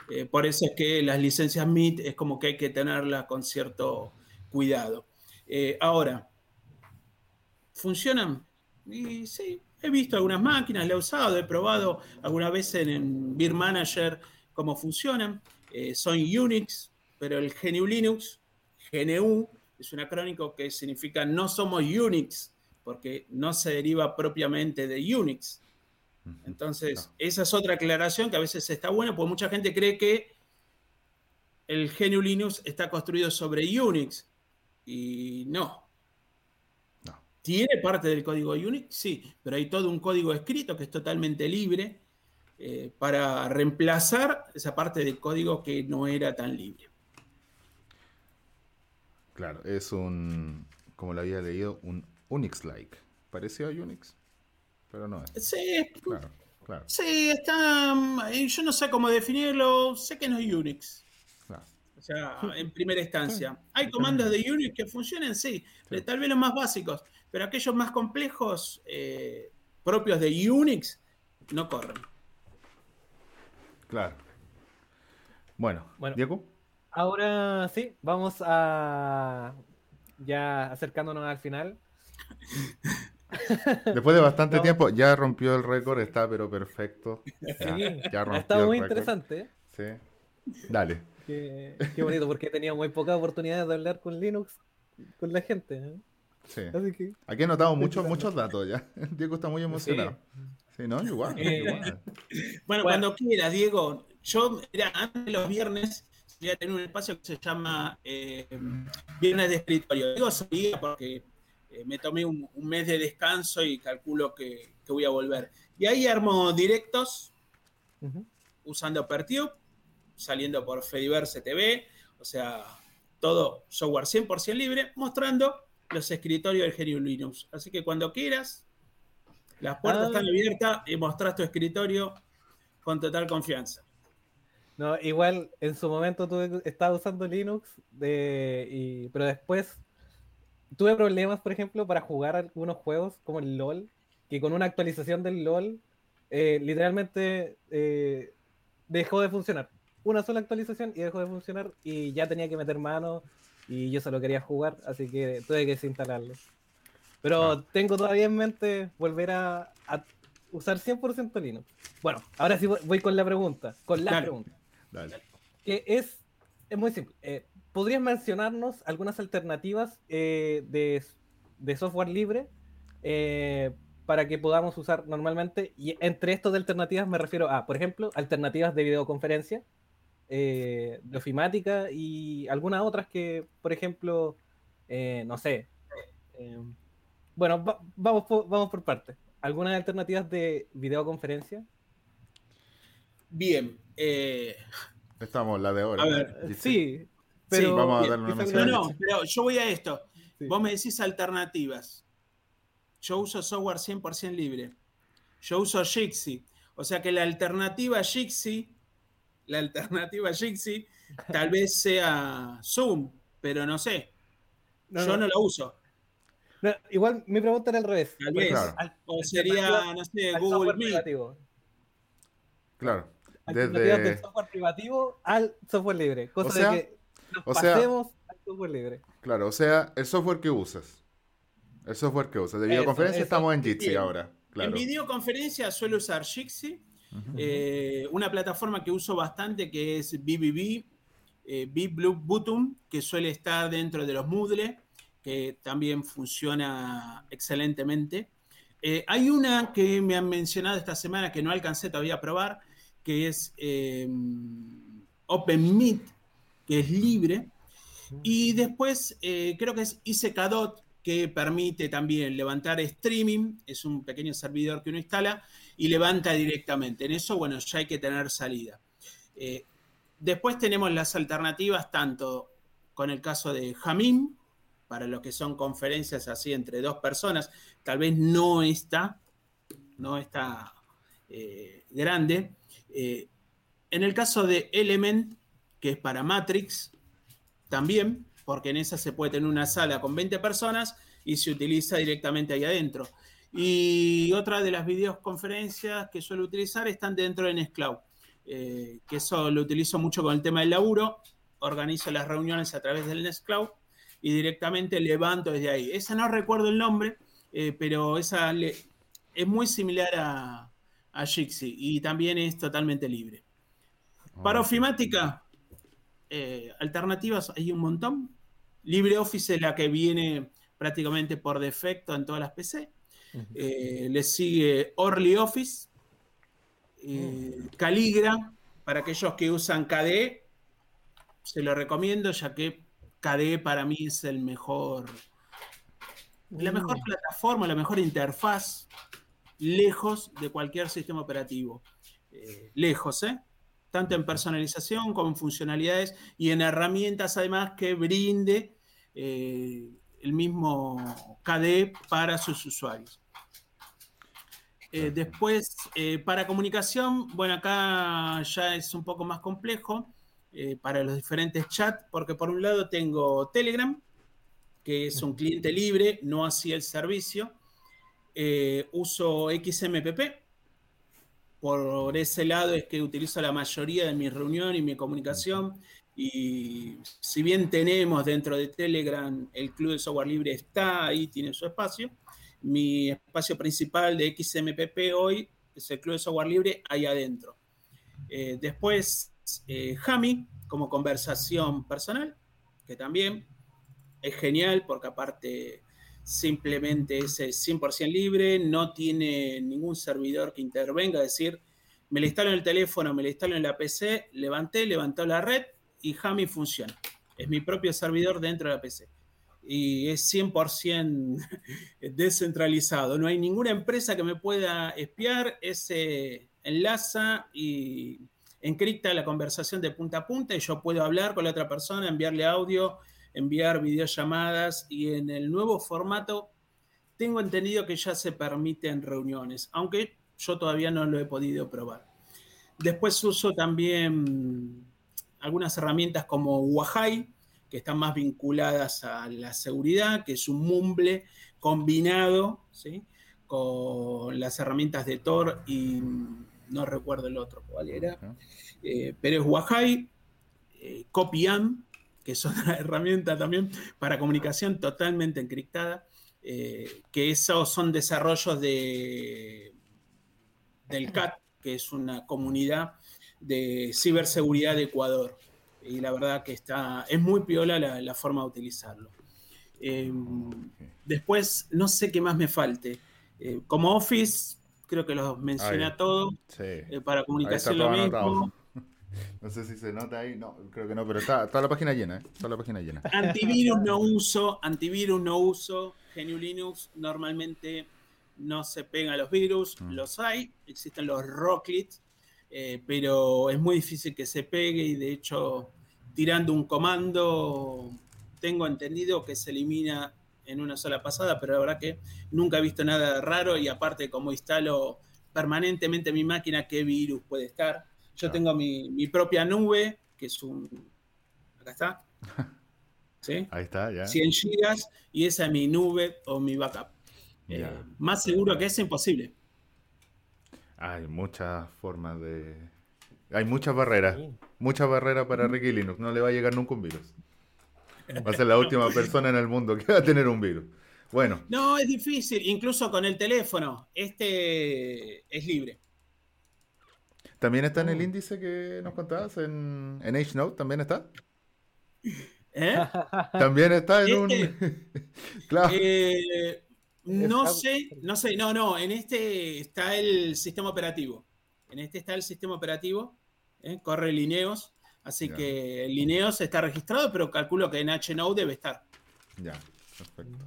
Eh, por eso es que las licencias MIT es como que hay que tenerlas con cierto cuidado. Eh, ahora, ¿funcionan? Y sí, he visto algunas máquinas, le he usado, he probado alguna vez en, Beer Manager cómo funcionan. Eh, son Unix, pero el GNU Linux, GNU, es un acrónico que significa no somos Unix, porque no se deriva propiamente de Unix. Entonces, esa es otra aclaración que a veces está buena, porque mucha gente cree que el GNU Linux está construido sobre Unix. Y no. ¿Tiene parte del código Unix? Sí, pero hay todo un código escrito que es totalmente libre eh, para reemplazar esa parte del código que no era tan libre. Claro, es un, como lo había leído, un Unix-like. ¿Pareció a Unix? Pero no es. Sí, Claro, Sí, está. mm, Yo no sé cómo definirlo. Sé que no es Unix. claro. O sea, en primera instancia. Hay comandos de Unix que funcionan, sí, Sí. tal vez los más básicos, pero aquellos más complejos, eh, propios de Unix, no corren. claro. Bueno, Bueno. Diego. Ahora sí, vamos a ya acercándonos al final. Después de bastante No. tiempo, ya rompió el récord, está pero perfecto. Ya, Sí, ya ha rompió estado el muy interesante. Sí. Dale. Qué, qué bonito, porque he tenido muy pocas oportunidades de hablar con Linux, con la gente. ¿eh? Sí. Así que, Aquí he notado muchos, muchos datos ya. Diego está muy emocionado. Sí, ¿no? Igual, Eh, igual. Bueno, Bueno. cuando quieras, Diego. Yo, mira, antes de los viernes voy a tener un espacio que se llama eh, Viernes de Escritorio. Digo solía porque eh, me tomé un, un mes de descanso y calculo que, que voy a volver. Y ahí armo directos usando Pertube, saliendo por Fediverse TV, o sea, todo software 100% libre, mostrando los escritorios del Genio Linux. Así que cuando quieras, las puertas Ah. están abiertas y mostrás tu escritorio con total confianza. No, igual en su momento tuve, estaba usando Linux, de, y, pero después tuve problemas, por ejemplo, para jugar algunos juegos como el LOL, que con una actualización del LOL eh, literalmente eh, dejó de funcionar. Una sola actualización y dejó de funcionar y ya tenía que meter mano y yo solo quería jugar, así que tuve que desinstalarlo. Pero Claro. tengo todavía en mente volver a, a usar 100% Linux. Bueno, ahora sí voy- voy con la pregunta, con la Claro. pregunta Dale. que es, es muy simple. Eh, ¿Podrías mencionarnos algunas alternativas eh, de, de software libre eh, para que podamos usar normalmente? Y entre estas alternativas me refiero a, por ejemplo, alternativas de videoconferencia, eh, de ofimática y algunas otras que, por ejemplo, eh, no sé. eh, bueno, va- vamos, por, vamos por partes. ¿Algunas alternativas de videoconferencia? Bien. eh, Estamos, la de ahora. A ver, Dice. Sí, pero... vamos a darle una no, no, pero yo voy a esto. Sí. Vos me decís alternativas. Yo uso software 100% libre. Yo uso Jitsi. O sea que la alternativa a Jitsi, la alternativa a Jitsi, tal vez sea Zoom, pero no sé. No, yo no. no, lo uso. No, igual mi pregunta era al revés. Tal vez. Claro. O sería, no sé, al Google Meet. Claro. Alternativas del Desde, software privativo al software libre. Cosa O sea- de que nos o sea- pasemos al software libre. claro, o sea, el software que usas. El software que usas. De videoconferencia eso. estamos en Jitsi Bien. ahora. Claro. En videoconferencia suelo usar Jitsi. Eh, una plataforma que uso bastante que es BBB, eh, Blue Button, que suele estar dentro de los Moodle, que también funciona excelentemente. Eh, hay una que me han mencionado esta semana que no alcancé todavía a probar, que es eh, OpenMeet, que es libre. Y después eh, creo que es ICKDot, que permite también levantar streaming, es un pequeño servidor que uno instala y levanta directamente. En eso, bueno, ya hay que tener salida. Eh, después tenemos las alternativas, tanto con el caso de Jamim, para lo que son conferencias así entre dos personas, tal vez no está, no está eh, grande. Eh, en el caso de Element, que es para Matrix, también, porque en esa se puede tener una sala con 20 personas y se utiliza directamente ahí adentro. Y otra de las videoconferencias que suelo utilizar están dentro de Nextcloud, eh, que eso lo utilizo mucho con el tema del laburo, organizo las reuniones a través del Nextcloud y directamente levanto desde ahí. Esa no recuerdo el nombre, eh, pero esa le- es muy similar a, a Jitsi y también es totalmente libre. Para Ok. ofimática, eh, alternativas hay un montón. LibreOffice es la que viene prácticamente por defecto en todas las PC. Eh, le sigue Orly Office, eh, Caligra, para aquellos que usan KDE, se lo recomiendo ya que KDE para mí es el mejor, la mejor Mm. plataforma, la mejor interfaz, lejos de cualquier sistema operativo. Eh, lejos, ¿eh? Tanto en personalización como en funcionalidades y en herramientas además que brinde eh, el mismo KDE para sus usuarios. Eh, después, eh, para comunicación, bueno, acá ya es un poco más complejo para los diferentes chats, porque por un lado tengo Telegram, que es un cliente libre, no así el servicio. uso XMPP. Por ese lado es que utilizo la mayoría de mi reunión y mi comunicación. Y si bien tenemos dentro de Telegram el Club de Software Libre está ahí, tiene su espacio, mi espacio principal de XMPP hoy es el Club de Software Libre ahí adentro. Eh, después, eh, Hami como conversación personal, que también es genial porque aparte simplemente es 100% libre, no tiene ningún servidor que intervenga, es decir, me le instalo en el teléfono, me le instalo en la PC, levanté, levantó la red y Hami funciona. Es mi propio servidor dentro de la PC. Y es 100% descentralizado. No hay ninguna empresa que me pueda espiar. Ese enlaza y encripta la conversación de punta a punta y yo puedo hablar con la otra persona, enviarle audio, enviar videollamadas y en el nuevo formato tengo entendido que ya se permiten reuniones, aunque yo todavía no lo he podido probar. Después uso también algunas herramientas como Wahai, que están más vinculadas a la seguridad, que es un mumble combinado ¿sí? con las herramientas de Tor y no recuerdo el otro cuál era, eh, pero es Wahai, eh, Copyam, que es otra herramienta también para comunicación totalmente encriptada, eh, que esos son desarrollos de, del CAT, que es una comunidad de ciberseguridad de Ecuador. Y la verdad que está, es muy piola la, forma de utilizarlo. Em, después, no sé qué más me falte. Eh, como Office, creo que los mencioné a todos. Eh, para comunicación lo mismo. No sé si se nota ahí, no, creo que no, pero está toda la página llena, ¿eh? Toda la página llena. Antivirus no uso, antivirus no uso, GNU Linux normalmente no se pega a los virus, mm. los hay, existen los Rocklets, eh, pero es muy difícil que se pegue y de hecho tirando un comando tengo entendido que se elimina en una sola pasada, pero la verdad que nunca he visto nada raro y aparte como instalo permanentemente mi máquina, qué virus puede estar. Yo tengo mi, propia nube, que es un... Acá está. ¿Sí? Ahí está, ya. 100 gigas y esa es mi nube o mi backup. Eh, más seguro que es imposible. Hay muchas formas de. Hay muchas barreras. Muchas barreras para Ricky Linux. No le va a llegar nunca un virus. Va a ser la última persona en el mundo que va a tener un virus. Bueno. No, es difícil. Incluso con el teléfono. Este es libre. ¿También está en el oh. índice que nos contabas? ¿En, en H-Note también está? ¿Eh? También está en un. Este, claro. Eh, no sé, no sé, no, no, en este está el sistema operativo. En este está el sistema operativo, ¿eh? corre Lineos, así que Lineos está registrado, pero calculo que en HNO debe estar. Ya, perfecto.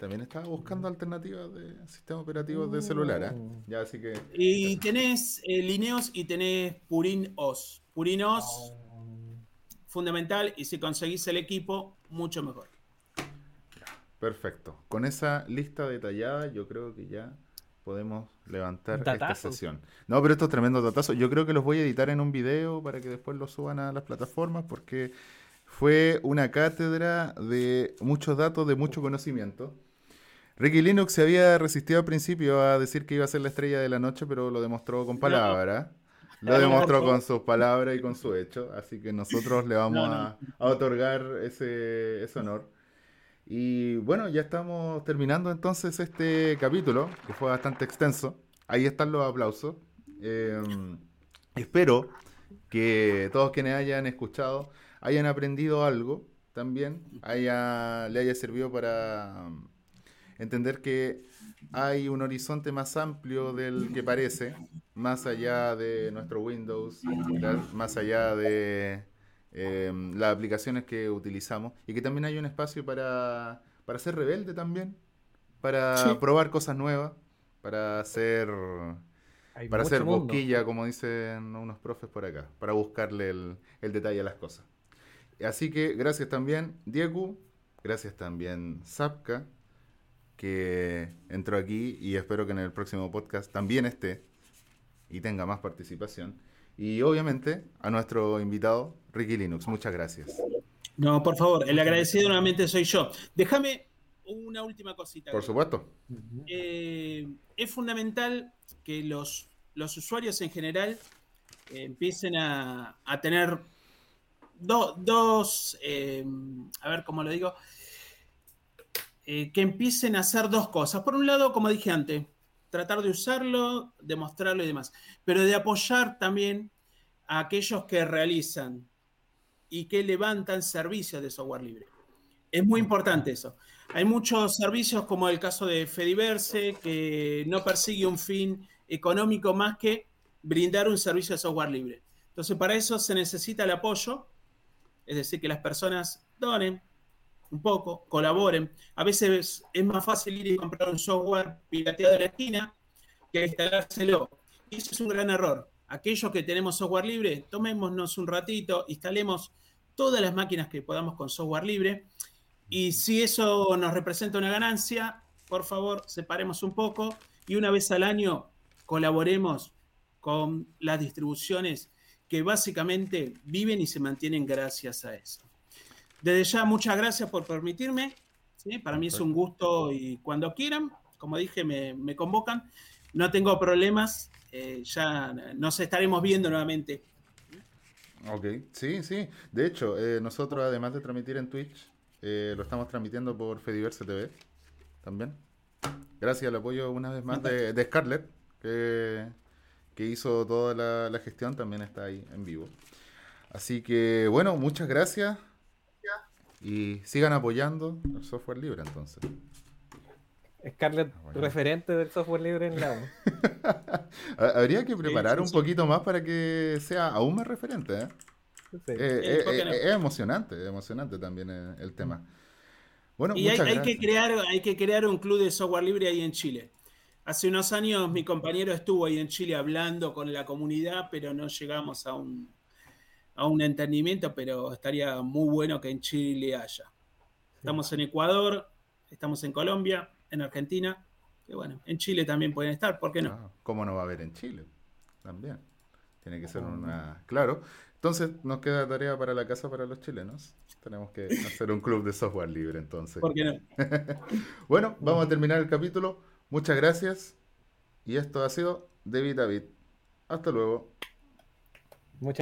También estaba buscando alternativas de sistema operativo de celular, ¿eh? Ya, así que... Y tenés eh, Lineos y tenés Purin OS. Purin OS, oh. fundamental, y si conseguís el equipo, mucho mejor. Perfecto. Con esa lista detallada, yo creo que ya podemos levantar esta sesión. No, pero estos tremendos datazos, yo creo que los voy a editar en un video para que después los suban a las plataformas porque fue una cátedra de muchos datos, de mucho conocimiento. Ricky Linux se había resistido al principio a decir que iba a ser la estrella de la noche, pero lo demostró con palabras. Lo demostró con sus palabras y con su hecho. Así que nosotros le vamos A, a, otorgar ese, ese honor. Y bueno, ya estamos terminando entonces este capítulo, que fue bastante extenso. Ahí están los aplausos. Em, espero que todos quienes hayan escuchado hayan aprendido algo también, haya, le haya servido para entender que hay un horizonte más amplio del que parece, más allá de nuestro Windows, más allá de Em, las aplicaciones que utilizamos y que también hay un espacio para, para ser rebelde también, para probar cosas nuevas, para hacer, para hacer boquilla, como dicen unos profes por acá, para buscarle el, el detalle a las cosas. Así que gracias también Diego, gracias también Zapka, que entró aquí y espero que en el próximo podcast también esté y tenga más participación. Y obviamente a nuestro invitado, Ricky Linux. Muchas gracias. No, por favor, el agradecido nuevamente soy yo. Déjame una última cosita. Por supuesto. Eh, es fundamental que los, los usuarios en general eh, empiecen a, tener dos, eh, a ver cómo lo digo, que empiecen a hacer dos cosas. Por un lado, como dije antes, tratar de usarlo, demostrarlo y demás, pero de apoyar también a aquellos que realizan y que levantan servicios de software libre. Es muy importante eso. Hay muchos servicios como el caso de Fediverse que no persigue un fin económico más que brindar un servicio de software libre. Entonces, para eso se necesita el apoyo, es decir, que las personas donen un poco, colaboren. A veces es más fácil ir y comprar un software pirateado de la esquina que instalárselo. Y eso es un gran error. Aquellos que tenemos software libre, tomémonos un ratito, instalemos todas las máquinas que podamos con software libre. Y si eso nos representa una ganancia, por favor, separemos un poco y una vez al año colaboremos con las distribuciones que básicamente viven y se mantienen gracias a eso. Desde ya, muchas gracias por permitirme. Para mí es un gusto y cuando quieran, como dije, me, convocan. No tengo problemas. Eh, ya nos estaremos viendo nuevamente. Ok, sí, sí. De hecho, eh, nosotros además de transmitir en Twitch, eh, lo estamos transmitiendo por Fediverse TV también. Gracias al apoyo una vez más de, de Scarlett, que, que, hizo toda la, la gestión, también está ahí en vivo. Así que, bueno, muchas gracias. Y sigan apoyando el software libre entonces. Scarlett, ah, referente del software libre en la Habría que preparar un poquito más para que sea aún más referente. ¿eh? Eh, eh, es emocionante, es emocionante también el, tema. Bueno, y hay, que crear, hay que crear un club de software libre ahí en Chile. Hace unos años mi compañero estuvo ahí en Chile hablando con la comunidad, pero no llegamos a un, a un entendimiento, pero estaría muy bueno que en Chile haya. Estamos en Ecuador, estamos en Colombia, en Argentina, y bueno, en Chile también pueden estar, ¿por qué no? Ah, ¿Cómo no va a haber en Chile? También. Tiene que ser una... Claro. Entonces nos queda tarea para la casa para los chilenos. Tenemos que hacer un club de software libre entonces. ¿Por qué no? bueno, vamos a terminar el capítulo. Muchas gracias. Y esto ha sido David David. Hasta luego.